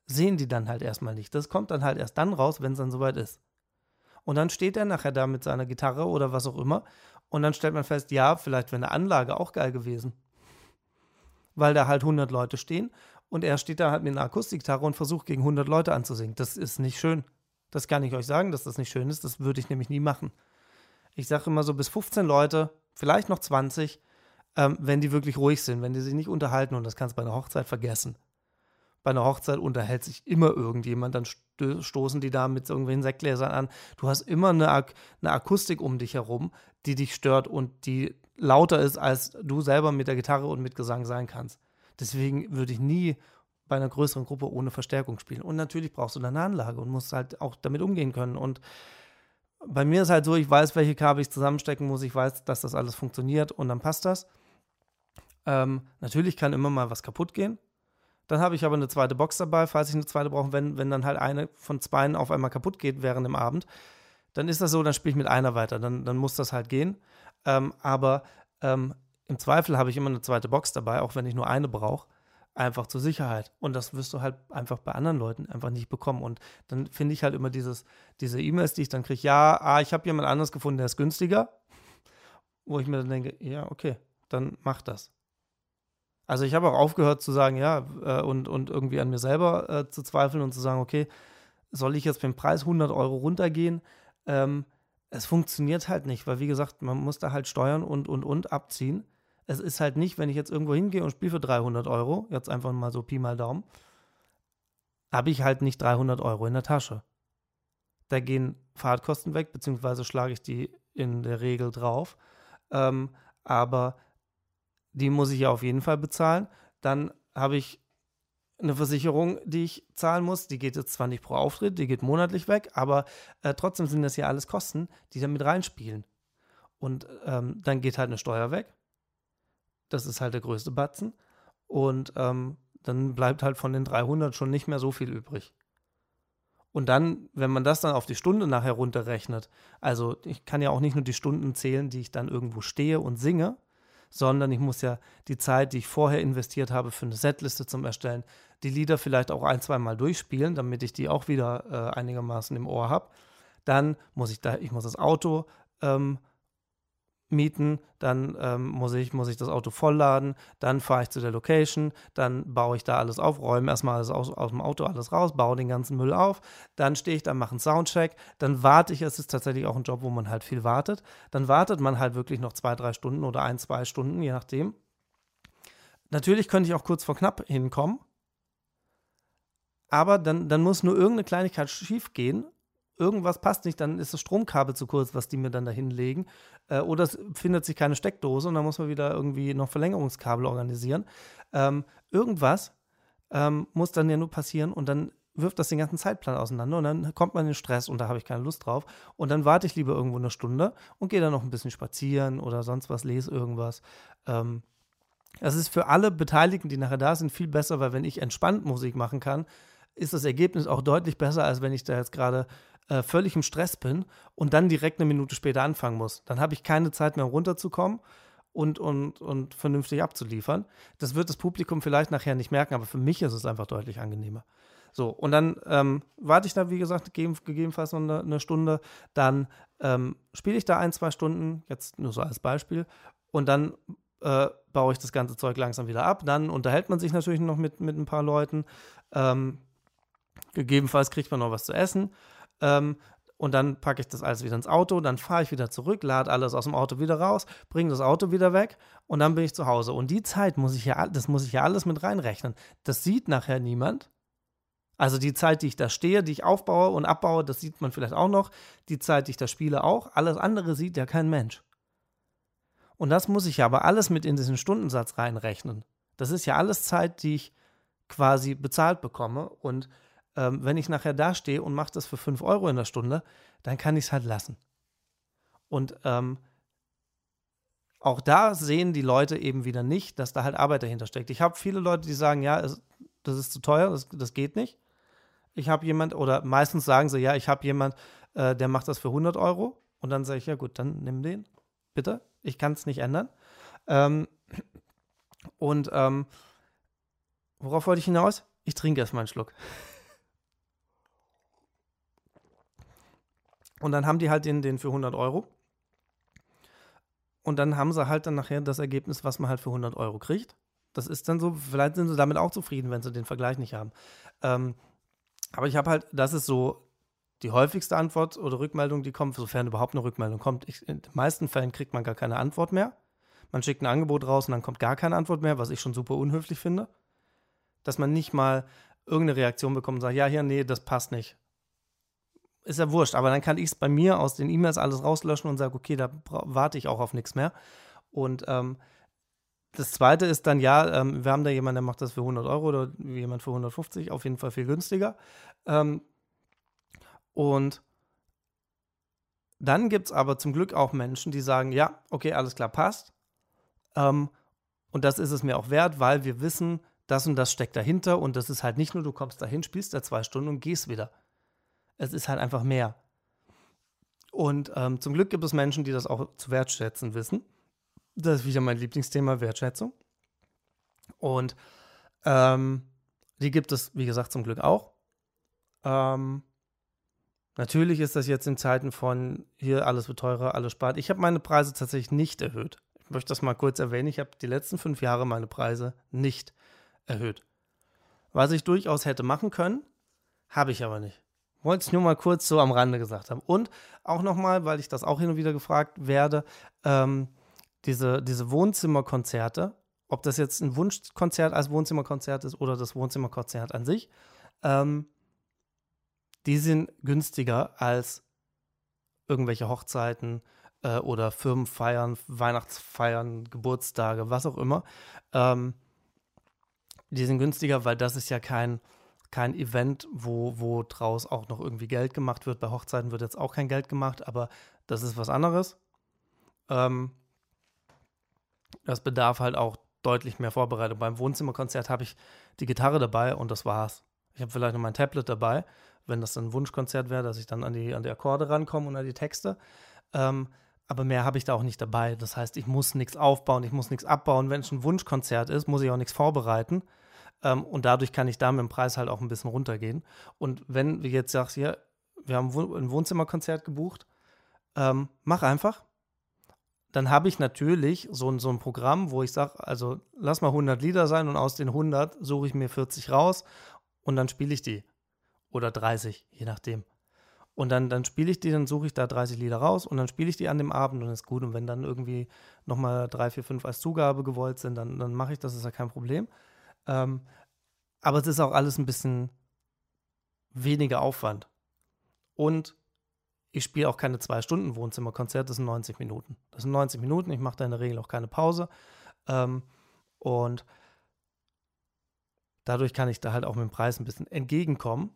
sehen die dann halt erstmal nicht. Das kommt dann halt erst dann raus, wenn es dann soweit ist. Und dann steht er nachher da mit seiner Gitarre oder was auch immer und dann stellt man fest, ja, vielleicht wäre eine Anlage auch geil gewesen. Weil da halt 100 Leute stehen und er steht da halt mit einer Akustikgitarre und versucht gegen 100 Leute anzusingen. Das ist nicht schön. Das kann ich euch sagen, dass das nicht schön ist. Das würde ich nämlich nie machen. Ich sage immer so bis 15 Leute, vielleicht noch 20, ähm, wenn die wirklich ruhig sind, wenn die sich nicht unterhalten und das kannst du bei einer Hochzeit vergessen. Bei einer Hochzeit unterhält sich immer irgendjemand, dann stoßen die da mit irgendwelchen Sektgläsern an. Du hast immer eine, Ak eine Akustik um dich herum, die dich stört und die lauter ist, als du selber mit der Gitarre und mit Gesang sein kannst. Deswegen würde ich nie bei einer größeren Gruppe ohne Verstärkung spielen. Und natürlich brauchst du eine Anlage und musst halt auch damit umgehen können. Und bei mir ist halt so, ich weiß, welche Kabel ich zusammenstecken muss, ich weiß, dass das alles funktioniert und dann passt das. Ähm, natürlich kann immer mal was kaputt gehen. Dann habe ich aber eine zweite Box dabei, falls ich eine zweite brauche. Wenn, wenn dann halt eine von zwei auf einmal kaputt geht während dem Abend, dann ist das so, dann spiele ich mit einer weiter. Dann, dann muss das halt gehen. Ähm, aber ähm, im Zweifel habe ich immer eine zweite Box dabei, auch wenn ich nur eine brauche einfach zur Sicherheit. Und das wirst du halt einfach bei anderen Leuten einfach nicht bekommen. Und dann finde ich halt immer dieses, diese E-Mails, die ich dann kriege, ja, ah, ich habe jemand anderes gefunden, der ist günstiger. Wo ich mir dann denke, ja, okay, dann mach das. Also ich habe auch aufgehört zu sagen, ja, äh, und, und irgendwie an mir selber äh, zu zweifeln und zu sagen, okay, soll ich jetzt mit dem Preis 100 Euro runtergehen? Ähm, es funktioniert halt nicht, weil wie gesagt, man muss da halt steuern und, und, und abziehen es ist halt nicht, wenn ich jetzt irgendwo hingehe und spiele für 300 Euro, jetzt einfach mal so Pi mal Daumen, habe ich halt nicht 300 Euro in der Tasche. Da gehen Fahrtkosten weg, beziehungsweise schlage ich die in der Regel drauf. Ähm, aber die muss ich ja auf jeden Fall bezahlen. dann habe ich eine Versicherung, die ich zahlen muss. Die geht jetzt zwar nicht pro Auftritt, die geht monatlich weg, aber äh, trotzdem sind das ja alles Kosten, die da mit reinspielen. Und ähm, dann geht halt eine Steuer weg. Das ist halt der größte Batzen. Und ähm, dann bleibt halt von den 300 schon nicht mehr so viel übrig. Und dann, wenn man das dann auf die Stunde nachher runterrechnet, also ich kann ja auch nicht nur die Stunden zählen, die ich dann irgendwo stehe und singe, sondern ich muss ja die Zeit, die ich vorher investiert habe für eine Setliste zum Erstellen, die Lieder vielleicht auch ein, zwei Mal durchspielen, damit ich die auch wieder äh, einigermaßen im Ohr habe. Dann muss ich da, ich muss das Auto ähm, mieten, dann ähm, muss, ich, muss ich das Auto vollladen, dann fahre ich zu der Location, dann baue ich da alles auf, räume erstmal alles aus, aus dem Auto alles raus, baue den ganzen Müll auf, dann stehe ich da, mache einen Soundcheck, dann warte ich, es ist tatsächlich auch ein Job, wo man halt viel wartet, dann wartet man halt wirklich noch zwei, drei Stunden oder ein, zwei Stunden, je nachdem. Natürlich könnte ich auch kurz vor knapp hinkommen, aber dann, dann muss nur irgendeine Kleinigkeit schief gehen irgendwas passt nicht, dann ist das Stromkabel zu kurz, was die mir dann da hinlegen. Äh, oder es findet sich keine Steckdose und dann muss man wieder irgendwie noch Verlängerungskabel organisieren. Ähm, irgendwas ähm, muss dann ja nur passieren und dann wirft das den ganzen Zeitplan auseinander und dann kommt man in Stress und da habe ich keine Lust drauf. Und dann warte ich lieber irgendwo eine Stunde und gehe dann noch ein bisschen spazieren oder sonst was, lese irgendwas. Ähm, das ist für alle Beteiligten, die nachher da sind, viel besser, weil wenn ich entspannt Musik machen kann, ist das Ergebnis auch deutlich besser, als wenn ich da jetzt gerade äh, völlig im Stress bin und dann direkt eine Minute später anfangen muss. Dann habe ich keine Zeit mehr runterzukommen und, und, und vernünftig abzuliefern. Das wird das Publikum vielleicht nachher nicht merken, aber für mich ist es einfach deutlich angenehmer. So, und dann ähm, warte ich da, wie gesagt, gegebenenfalls noch eine, eine Stunde. Dann ähm, spiele ich da ein, zwei Stunden, jetzt nur so als Beispiel. Und dann äh, baue ich das ganze Zeug langsam wieder ab. Dann unterhält man sich natürlich noch mit, mit ein paar Leuten. Ähm, gegebenenfalls kriegt man noch was zu essen. Ähm, und dann packe ich das alles wieder ins Auto, dann fahre ich wieder zurück, lade alles aus dem Auto wieder raus, bringe das Auto wieder weg und dann bin ich zu Hause. Und die Zeit muss ich ja, das muss ich ja alles mit reinrechnen. Das sieht nachher niemand. Also die Zeit, die ich da stehe, die ich aufbaue und abbaue, das sieht man vielleicht auch noch. Die Zeit, die ich da spiele, auch. Alles andere sieht ja kein Mensch. Und das muss ich ja aber alles mit in diesen Stundensatz reinrechnen. Das ist ja alles Zeit, die ich quasi bezahlt bekomme. Und ähm, wenn ich nachher da stehe und mache das für 5 Euro in der Stunde, dann kann ich es halt lassen. Und ähm, auch da sehen die Leute eben wieder nicht, dass da halt Arbeit dahinter steckt. Ich habe viele Leute, die sagen, ja, es, das ist zu teuer, das, das geht nicht. Ich habe jemand, oder meistens sagen sie, ja, ich habe jemand, äh, der macht das für 100 Euro. Und dann sage ich, ja gut, dann nimm den, bitte. Ich kann es nicht ändern. Ähm, und ähm, worauf wollte ich hinaus? Ich trinke erstmal einen Schluck. Und dann haben die halt den, den für 100 Euro. Und dann haben sie halt dann nachher das Ergebnis, was man halt für 100 Euro kriegt. Das ist dann so, vielleicht sind sie damit auch zufrieden, wenn sie den Vergleich nicht haben. Ähm, aber ich habe halt, das ist so die häufigste Antwort oder Rückmeldung, die kommt, sofern überhaupt eine Rückmeldung kommt. Ich, in den meisten Fällen kriegt man gar keine Antwort mehr. Man schickt ein Angebot raus und dann kommt gar keine Antwort mehr, was ich schon super unhöflich finde. Dass man nicht mal irgendeine Reaktion bekommt und sagt, ja, hier, nee, das passt nicht ist ja wurscht, aber dann kann ich es bei mir aus den E-Mails alles rauslöschen und sage, okay, da warte ich auch auf nichts mehr. Und ähm, das zweite ist dann, ja, ähm, wir haben da jemanden, der macht das für 100 Euro oder jemand für 150, auf jeden Fall viel günstiger. Ähm, und dann gibt es aber zum Glück auch Menschen, die sagen, ja, okay, alles klar, passt. Ähm, und das ist es mir auch wert, weil wir wissen, das und das steckt dahinter und das ist halt nicht nur, du kommst dahin, spielst da zwei Stunden und gehst wieder. Es ist halt einfach mehr. Und ähm, zum Glück gibt es Menschen, die das auch zu wertschätzen wissen. Das ist wieder mein Lieblingsthema, Wertschätzung. Und ähm, die gibt es, wie gesagt, zum Glück auch. Ähm, natürlich ist das jetzt in Zeiten von hier alles wird teurer, alles spart. Ich habe meine Preise tatsächlich nicht erhöht. Ich möchte das mal kurz erwähnen. Ich habe die letzten fünf Jahre meine Preise nicht erhöht. Was ich durchaus hätte machen können, habe ich aber nicht. Wollte ich nur mal kurz so am Rande gesagt haben. Und auch nochmal, weil ich das auch hin und wieder gefragt werde, ähm, diese, diese Wohnzimmerkonzerte, ob das jetzt ein Wunschkonzert als Wohnzimmerkonzert ist oder das Wohnzimmerkonzert an sich, ähm, die sind günstiger als irgendwelche Hochzeiten äh, oder Firmenfeiern, Weihnachtsfeiern, Geburtstage, was auch immer. Ähm, die sind günstiger, weil das ist ja kein, kein Event, wo, wo draus auch noch irgendwie Geld gemacht wird. Bei Hochzeiten wird jetzt auch kein Geld gemacht, aber das ist was anderes. Ähm, das bedarf halt auch deutlich mehr Vorbereitung. Beim Wohnzimmerkonzert habe ich die Gitarre dabei und das war's. Ich habe vielleicht noch mein Tablet dabei, wenn das ein Wunschkonzert wäre, dass ich dann an die, an die Akkorde rankomme und an die Texte. Ähm, aber mehr habe ich da auch nicht dabei. Das heißt, ich muss nichts aufbauen, ich muss nichts abbauen. Wenn es ein Wunschkonzert ist, muss ich auch nichts vorbereiten. Ähm, und dadurch kann ich da mit dem Preis halt auch ein bisschen runtergehen. Und wenn du jetzt sagst, hier, wir haben ein Wohnzimmerkonzert gebucht, ähm, mach einfach. Dann habe ich natürlich so, so ein Programm, wo ich sage, also lass mal 100 Lieder sein und aus den 100 suche ich mir 40 raus und dann spiele ich die. Oder 30, je nachdem. Und dann, dann spiele ich die, dann suche ich da 30 Lieder raus und dann spiele ich die an dem Abend und ist gut. Und wenn dann irgendwie nochmal drei, vier, fünf als Zugabe gewollt sind, dann, dann mache ich das, ist ja kein Problem. Ähm, aber es ist auch alles ein bisschen weniger Aufwand. Und ich spiele auch keine zwei Stunden Wohnzimmerkonzert, das sind 90 Minuten. Das sind 90 Minuten, ich mache da in der Regel auch keine Pause. Ähm, und dadurch kann ich da halt auch mit dem Preis ein bisschen entgegenkommen.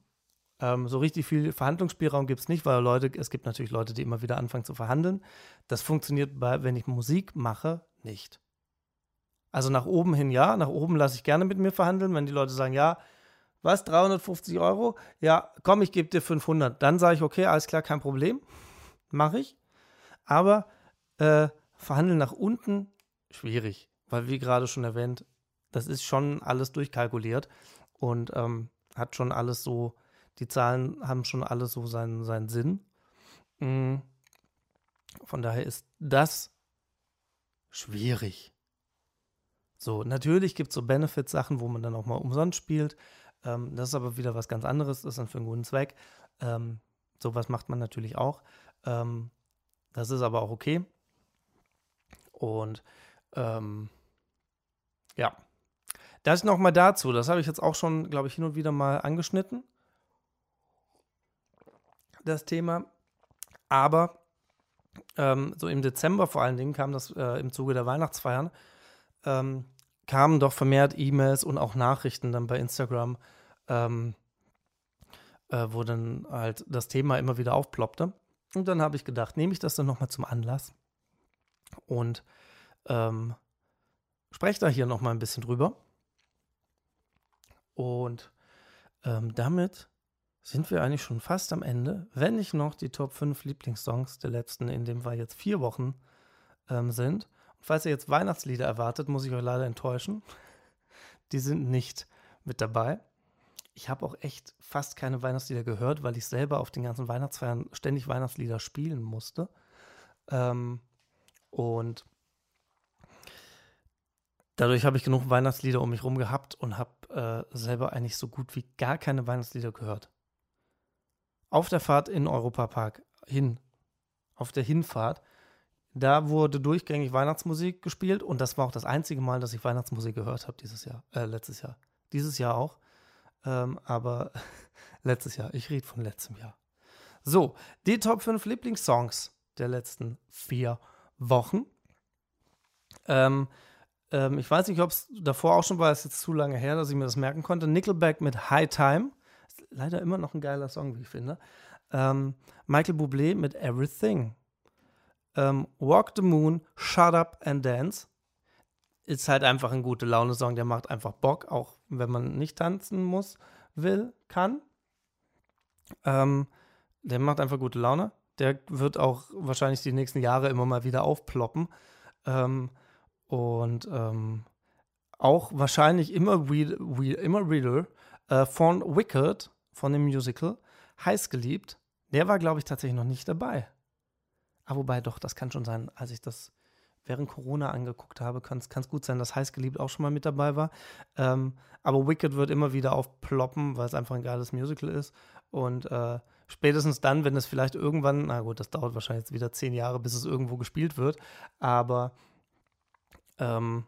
Ähm, so richtig viel Verhandlungsspielraum gibt es nicht, weil Leute, es gibt natürlich Leute, die immer wieder anfangen zu verhandeln. Das funktioniert bei, wenn ich Musik mache, nicht. Also nach oben hin ja, nach oben lasse ich gerne mit mir verhandeln, wenn die Leute sagen, ja, was, 350 Euro? Ja, komm, ich gebe dir 500. Dann sage ich, okay, alles klar, kein Problem, mache ich. Aber äh, verhandeln nach unten, schwierig, weil wie gerade schon erwähnt, das ist schon alles durchkalkuliert und ähm, hat schon alles so die Zahlen haben schon alle so seinen, seinen Sinn. Mhm. Von daher ist das schwierig. So, natürlich gibt es so Benefits-Sachen, wo man dann auch mal umsonst spielt. Ähm, das ist aber wieder was ganz anderes, das ist dann für einen guten Zweck. Ähm, sowas macht man natürlich auch. Ähm, das ist aber auch okay. Und ähm, ja, das nochmal dazu. Das habe ich jetzt auch schon, glaube ich, hin und wieder mal angeschnitten das Thema. Aber ähm, so im Dezember vor allen Dingen kam das äh, im Zuge der Weihnachtsfeiern, ähm, kamen doch vermehrt E-Mails und auch Nachrichten dann bei Instagram, ähm, äh, wo dann halt das Thema immer wieder aufploppte. Und dann habe ich gedacht, nehme ich das dann nochmal zum Anlass und ähm, spreche da hier nochmal ein bisschen drüber. Und ähm, damit sind wir eigentlich schon fast am Ende, wenn nicht noch die Top 5 Lieblingssongs der letzten, in dem wir jetzt vier Wochen ähm, sind. Falls ihr jetzt Weihnachtslieder erwartet, muss ich euch leider enttäuschen. Die sind nicht mit dabei. Ich habe auch echt fast keine Weihnachtslieder gehört, weil ich selber auf den ganzen Weihnachtsfeiern ständig Weihnachtslieder spielen musste. Ähm, und dadurch habe ich genug Weihnachtslieder um mich rum gehabt und habe äh, selber eigentlich so gut wie gar keine Weihnachtslieder gehört auf der Fahrt in Europapark hin, auf der Hinfahrt, da wurde durchgängig Weihnachtsmusik gespielt und das war auch das einzige Mal, dass ich Weihnachtsmusik gehört habe dieses Jahr, äh, letztes Jahr. Dieses Jahr auch, ähm, aber letztes Jahr, ich rede von letztem Jahr. So, die Top 5 Lieblingssongs der letzten vier Wochen. Ähm, ähm, ich weiß nicht, ob es davor auch schon war, es ist jetzt zu lange her, dass ich mir das merken konnte. Nickelback mit High Time leider immer noch ein geiler Song, wie ich finde. Ähm, Michael Bublé mit Everything. Ähm, Walk the Moon, Shut Up and Dance. Ist halt einfach ein gute Laune-Song, der macht einfach Bock, auch wenn man nicht tanzen muss, will, kann. Ähm, der macht einfach gute Laune. Der wird auch wahrscheinlich die nächsten Jahre immer mal wieder aufploppen. Ähm, und ähm, auch wahrscheinlich immer, re re immer Reader äh, von Wicked von dem Musical, heiß geliebt, der war, glaube ich, tatsächlich noch nicht dabei. Ah, wobei doch, das kann schon sein, als ich das während Corona angeguckt habe, kann es gut sein, dass heiß geliebt auch schon mal mit dabei war. Ähm, aber Wicked wird immer wieder aufploppen, weil es einfach ein geiles Musical ist. Und äh, spätestens dann, wenn es vielleicht irgendwann, na gut, das dauert wahrscheinlich jetzt wieder zehn Jahre, bis es irgendwo gespielt wird, aber ähm,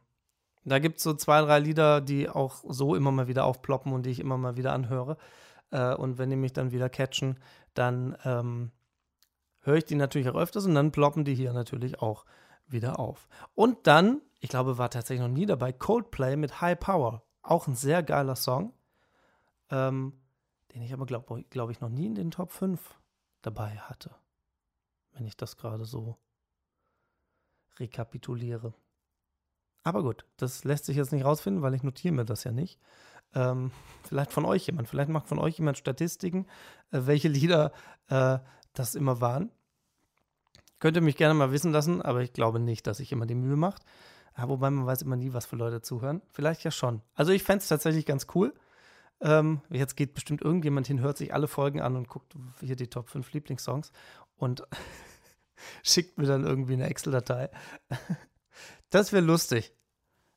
da gibt es so zwei, drei Lieder, die auch so immer mal wieder aufploppen und die ich immer mal wieder anhöre. Äh, und wenn die mich dann wieder catchen, dann ähm, höre ich die natürlich auch öfters und dann ploppen die hier natürlich auch wieder auf. Und dann, ich glaube, war tatsächlich noch nie dabei, Coldplay mit High Power. Auch ein sehr geiler Song, ähm, den ich aber, glaube glaub ich, noch nie in den Top 5 dabei hatte. Wenn ich das gerade so rekapituliere. Aber gut, das lässt sich jetzt nicht rausfinden, weil ich notiere mir das ja nicht. Ähm, vielleicht von euch jemand, vielleicht macht von euch jemand Statistiken, äh, welche Lieder äh, das immer waren. Ihr mich gerne mal wissen lassen, aber ich glaube nicht, dass sich immer die Mühe macht. Wobei man weiß immer nie, was für Leute zuhören. Vielleicht ja schon. Also ich fände es tatsächlich ganz cool. Ähm, jetzt geht bestimmt irgendjemand hin, hört sich alle Folgen an und guckt hier die Top 5 Lieblingssongs und schickt mir dann irgendwie eine Excel-Datei. das wäre lustig.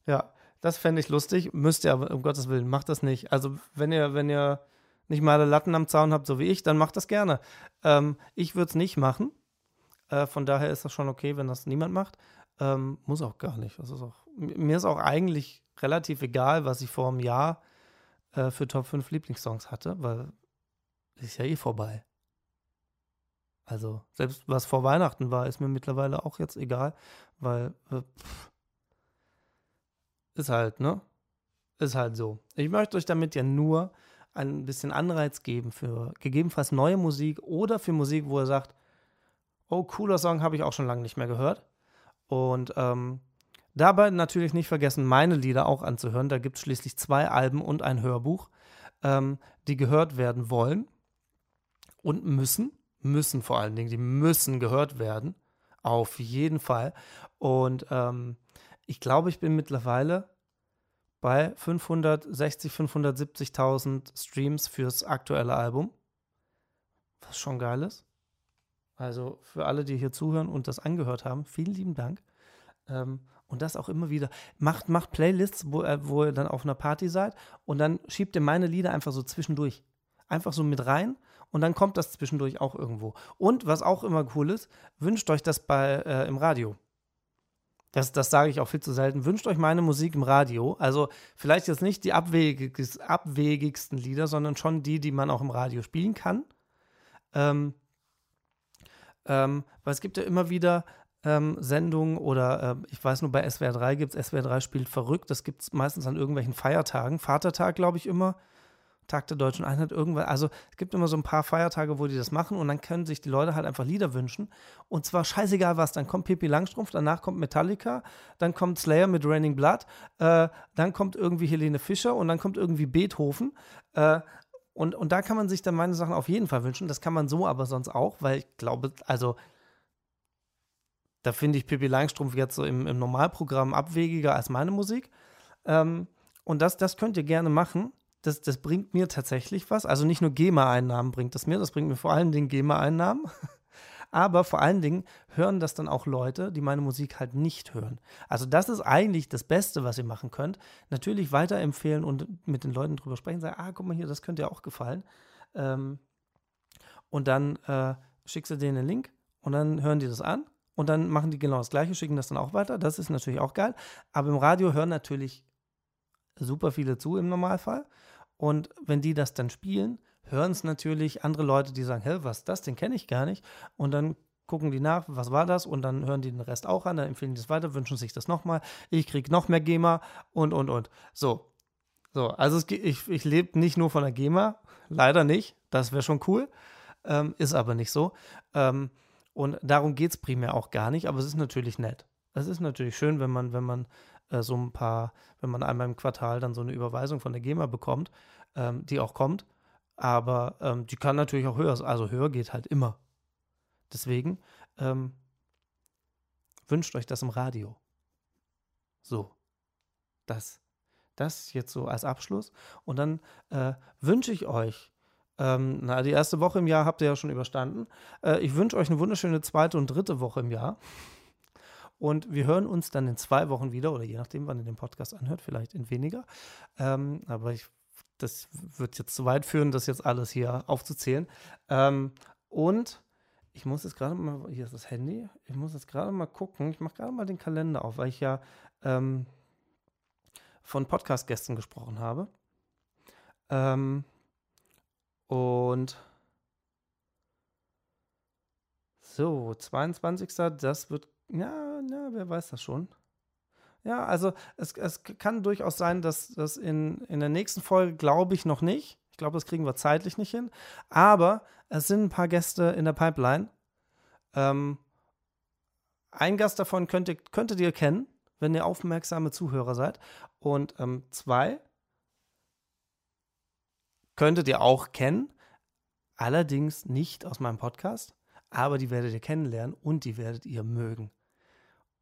Ja, das fände ich lustig. Müsst ihr aber, um Gottes Willen, macht das nicht. Also, wenn ihr, wenn ihr nicht mal Latten am Zaun habt, so wie ich, dann macht das gerne. Ähm, ich würde es nicht machen. Äh, von daher ist das schon okay, wenn das niemand macht. Ähm, muss auch gar nicht. Ist auch, mir ist auch eigentlich relativ egal, was ich vor einem Jahr äh, für Top 5 Lieblingssongs hatte, weil ist ja eh vorbei. Also, selbst was vor Weihnachten war, ist mir mittlerweile auch jetzt egal, weil äh, ist halt, ne? Ist halt so. Ich möchte euch damit ja nur ein bisschen Anreiz geben für gegebenenfalls neue Musik oder für Musik, wo er sagt, oh, cooler Song, habe ich auch schon lange nicht mehr gehört. Und ähm, dabei natürlich nicht vergessen, meine Lieder auch anzuhören. Da gibt es schließlich zwei Alben und ein Hörbuch, ähm, die gehört werden wollen und müssen. Müssen vor allen Dingen, die müssen gehört werden. Auf jeden Fall. Und ähm, ich glaube, ich bin mittlerweile bei 560, 570.000 Streams fürs aktuelle Album. Was schon geil ist. Also für alle, die hier zuhören und das angehört haben, vielen lieben Dank. Ähm, und das auch immer wieder. Macht, macht Playlists, wo, äh, wo ihr dann auf einer Party seid und dann schiebt ihr meine Lieder einfach so zwischendurch. Einfach so mit rein und dann kommt das zwischendurch auch irgendwo. Und was auch immer cool ist, wünscht euch das bei, äh, im Radio. Das, das sage ich auch viel zu selten. Wünscht euch meine Musik im Radio. Also vielleicht jetzt nicht die abwegigsten Lieder, sondern schon die, die man auch im Radio spielen kann. Ähm, ähm, weil es gibt ja immer wieder ähm, Sendungen oder äh, ich weiß nur, bei SWR 3 gibt es, SWR 3 spielt verrückt, das gibt es meistens an irgendwelchen Feiertagen. Vatertag, glaube ich, immer. Tag der Deutschen Einheit, irgendwann. Also es gibt immer so ein paar Feiertage, wo die das machen und dann können sich die Leute halt einfach Lieder wünschen. Und zwar scheißegal was. Dann kommt Pippi Langstrumpf, danach kommt Metallica, dann kommt Slayer mit Raining Blood, äh, dann kommt irgendwie Helene Fischer und dann kommt irgendwie Beethoven. Äh, und, und da kann man sich dann meine Sachen auf jeden Fall wünschen. Das kann man so aber sonst auch, weil ich glaube, also da finde ich Pippi Langstrumpf jetzt so im, im Normalprogramm abwegiger als meine Musik. Ähm, und das, das könnt ihr gerne machen. Das, das bringt mir tatsächlich was. Also nicht nur GEMA-Einnahmen bringt das mir, das bringt mir vor allen Dingen GEMA-Einnahmen. Aber vor allen Dingen hören das dann auch Leute, die meine Musik halt nicht hören. Also das ist eigentlich das Beste, was ihr machen könnt. Natürlich weiterempfehlen und mit den Leuten drüber sprechen, sagen, ah, guck mal hier, das könnte dir auch gefallen. Ähm, und dann äh, schickst du denen den Link und dann hören die das an und dann machen die genau das Gleiche, schicken das dann auch weiter. Das ist natürlich auch geil. Aber im Radio hören natürlich super viele zu im Normalfall. Und wenn die das dann spielen, hören es natürlich andere Leute, die sagen, hä, was ist das, den kenne ich gar nicht. Und dann gucken die nach, was war das? Und dann hören die den Rest auch an, dann empfehlen die das weiter, wünschen sich das nochmal. Ich kriege noch mehr GEMA und, und, und. So. So, also es, ich, ich lebe nicht nur von der GEMA, leider nicht. Das wäre schon cool. Ähm, ist aber nicht so. Ähm, und darum geht es primär auch gar nicht, aber es ist natürlich nett. Es ist natürlich schön, wenn man, wenn man äh, so ein paar, wenn man einmal im Quartal dann so eine Überweisung von der GEMA bekommt, ähm, die auch kommt. Aber ähm, die kann natürlich auch höher, also höher geht halt immer. Deswegen ähm, wünscht euch das im Radio. So, das, das jetzt so als Abschluss. Und dann äh, wünsche ich euch, ähm, na, die erste Woche im Jahr habt ihr ja schon überstanden. Äh, ich wünsche euch eine wunderschöne zweite und dritte Woche im Jahr. Und wir hören uns dann in zwei Wochen wieder, oder je nachdem, wann ihr den Podcast anhört, vielleicht in weniger. Ähm, aber ich das wird jetzt zu weit führen, das jetzt alles hier aufzuzählen. Ähm, und ich muss jetzt gerade mal, hier ist das Handy, ich muss jetzt gerade mal gucken, ich mache gerade mal den Kalender auf, weil ich ja ähm, von Podcast-Gästen gesprochen habe. Ähm, und so, 22. Das wird, ja, ja, wer weiß das schon. Ja, also es, es kann durchaus sein, dass das in, in der nächsten Folge, glaube ich, noch nicht. Ich glaube, das kriegen wir zeitlich nicht hin. Aber es sind ein paar Gäste in der Pipeline. Ähm, ein Gast davon könntet, könntet ihr kennen, wenn ihr aufmerksame Zuhörer seid. Und ähm, zwei könntet ihr auch kennen, allerdings nicht aus meinem Podcast, aber die werdet ihr kennenlernen und die werdet ihr mögen.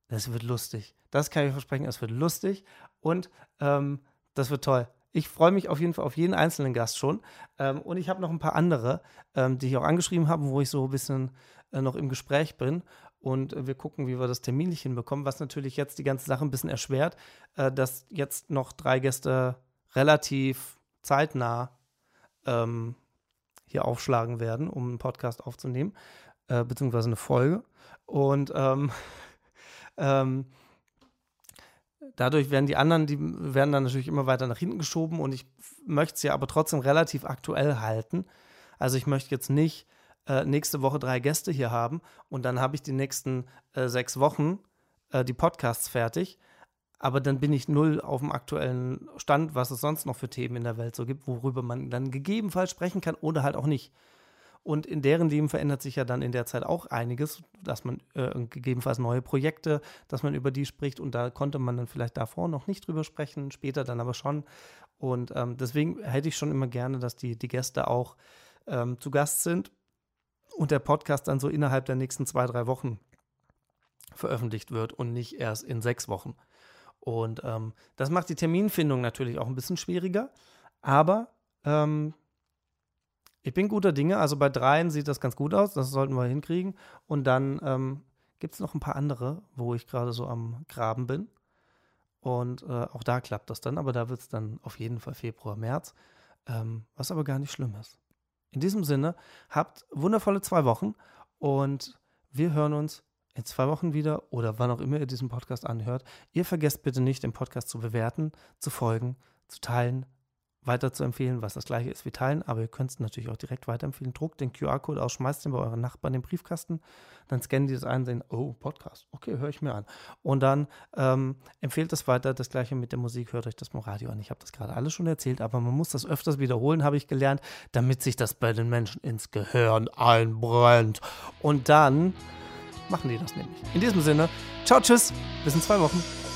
Das wird lustig. Das kann ich versprechen, es wird lustig und ähm, das wird toll. Ich freue mich auf jeden Fall auf jeden einzelnen Gast schon. Ähm, und ich habe noch ein paar andere, ähm, die ich auch angeschrieben habe, wo ich so ein bisschen äh, noch im Gespräch bin. Und äh, wir gucken, wie wir das terminlich hinbekommen, was natürlich jetzt die ganze Sache ein bisschen erschwert, äh, dass jetzt noch drei Gäste relativ zeitnah ähm, hier aufschlagen werden, um einen Podcast aufzunehmen, äh, beziehungsweise eine Folge. Und ähm, dadurch werden die anderen, die werden dann natürlich immer weiter nach hinten geschoben und ich möchte ja aber trotzdem relativ aktuell halten. Also ich möchte jetzt nicht äh, nächste Woche drei Gäste hier haben und dann habe ich die nächsten äh, sechs Wochen äh, die Podcasts fertig. Aber dann bin ich null auf dem aktuellen Stand, was es sonst noch für Themen in der Welt so gibt, worüber man dann gegebenenfalls sprechen kann oder halt auch nicht. Und in deren Leben verändert sich ja dann in der Zeit auch einiges, dass man äh, gegebenenfalls neue Projekte, dass man über die spricht. Und da konnte man dann vielleicht davor noch nicht drüber sprechen, später dann aber schon. Und ähm, deswegen hätte ich schon immer gerne, dass die, die Gäste auch ähm, zu Gast sind und der Podcast dann so innerhalb der nächsten zwei, drei Wochen veröffentlicht wird und nicht erst in sechs Wochen. Und ähm, das macht die Terminfindung natürlich auch ein bisschen schwieriger. Aber ähm, ich bin guter Dinge. Also bei dreien sieht das ganz gut aus. Das sollten wir hinkriegen. Und dann ähm, gibt es noch ein paar andere, wo ich gerade so am Graben bin. Und äh, auch da klappt das dann. Aber da wird es dann auf jeden Fall Februar, März. Ähm, was aber gar nicht schlimm ist. In diesem Sinne, habt wundervolle zwei Wochen und wir hören uns in zwei Wochen wieder oder wann auch immer ihr diesen Podcast anhört. Ihr vergesst bitte nicht, den Podcast zu bewerten, zu folgen, zu teilen, weiter zu empfehlen, was das gleiche ist wie teilen, aber ihr könnt es natürlich auch direkt weiterempfehlen. Druckt den QR-Code aus, schmeißt den bei euren Nachbarn in den Briefkasten, dann scannen die das ein und sehen, oh, Podcast, okay, höre ich mir an. Und dann ähm, empfehlt es weiter, das gleiche mit der Musik, hört euch das mal Radio an. Ich habe das gerade alles schon erzählt, aber man muss das öfters wiederholen, habe ich gelernt, damit sich das bei den Menschen ins Gehirn einbrennt. Und dann machen die das nämlich. In diesem Sinne, ciao, tschüss, bis in zwei Wochen.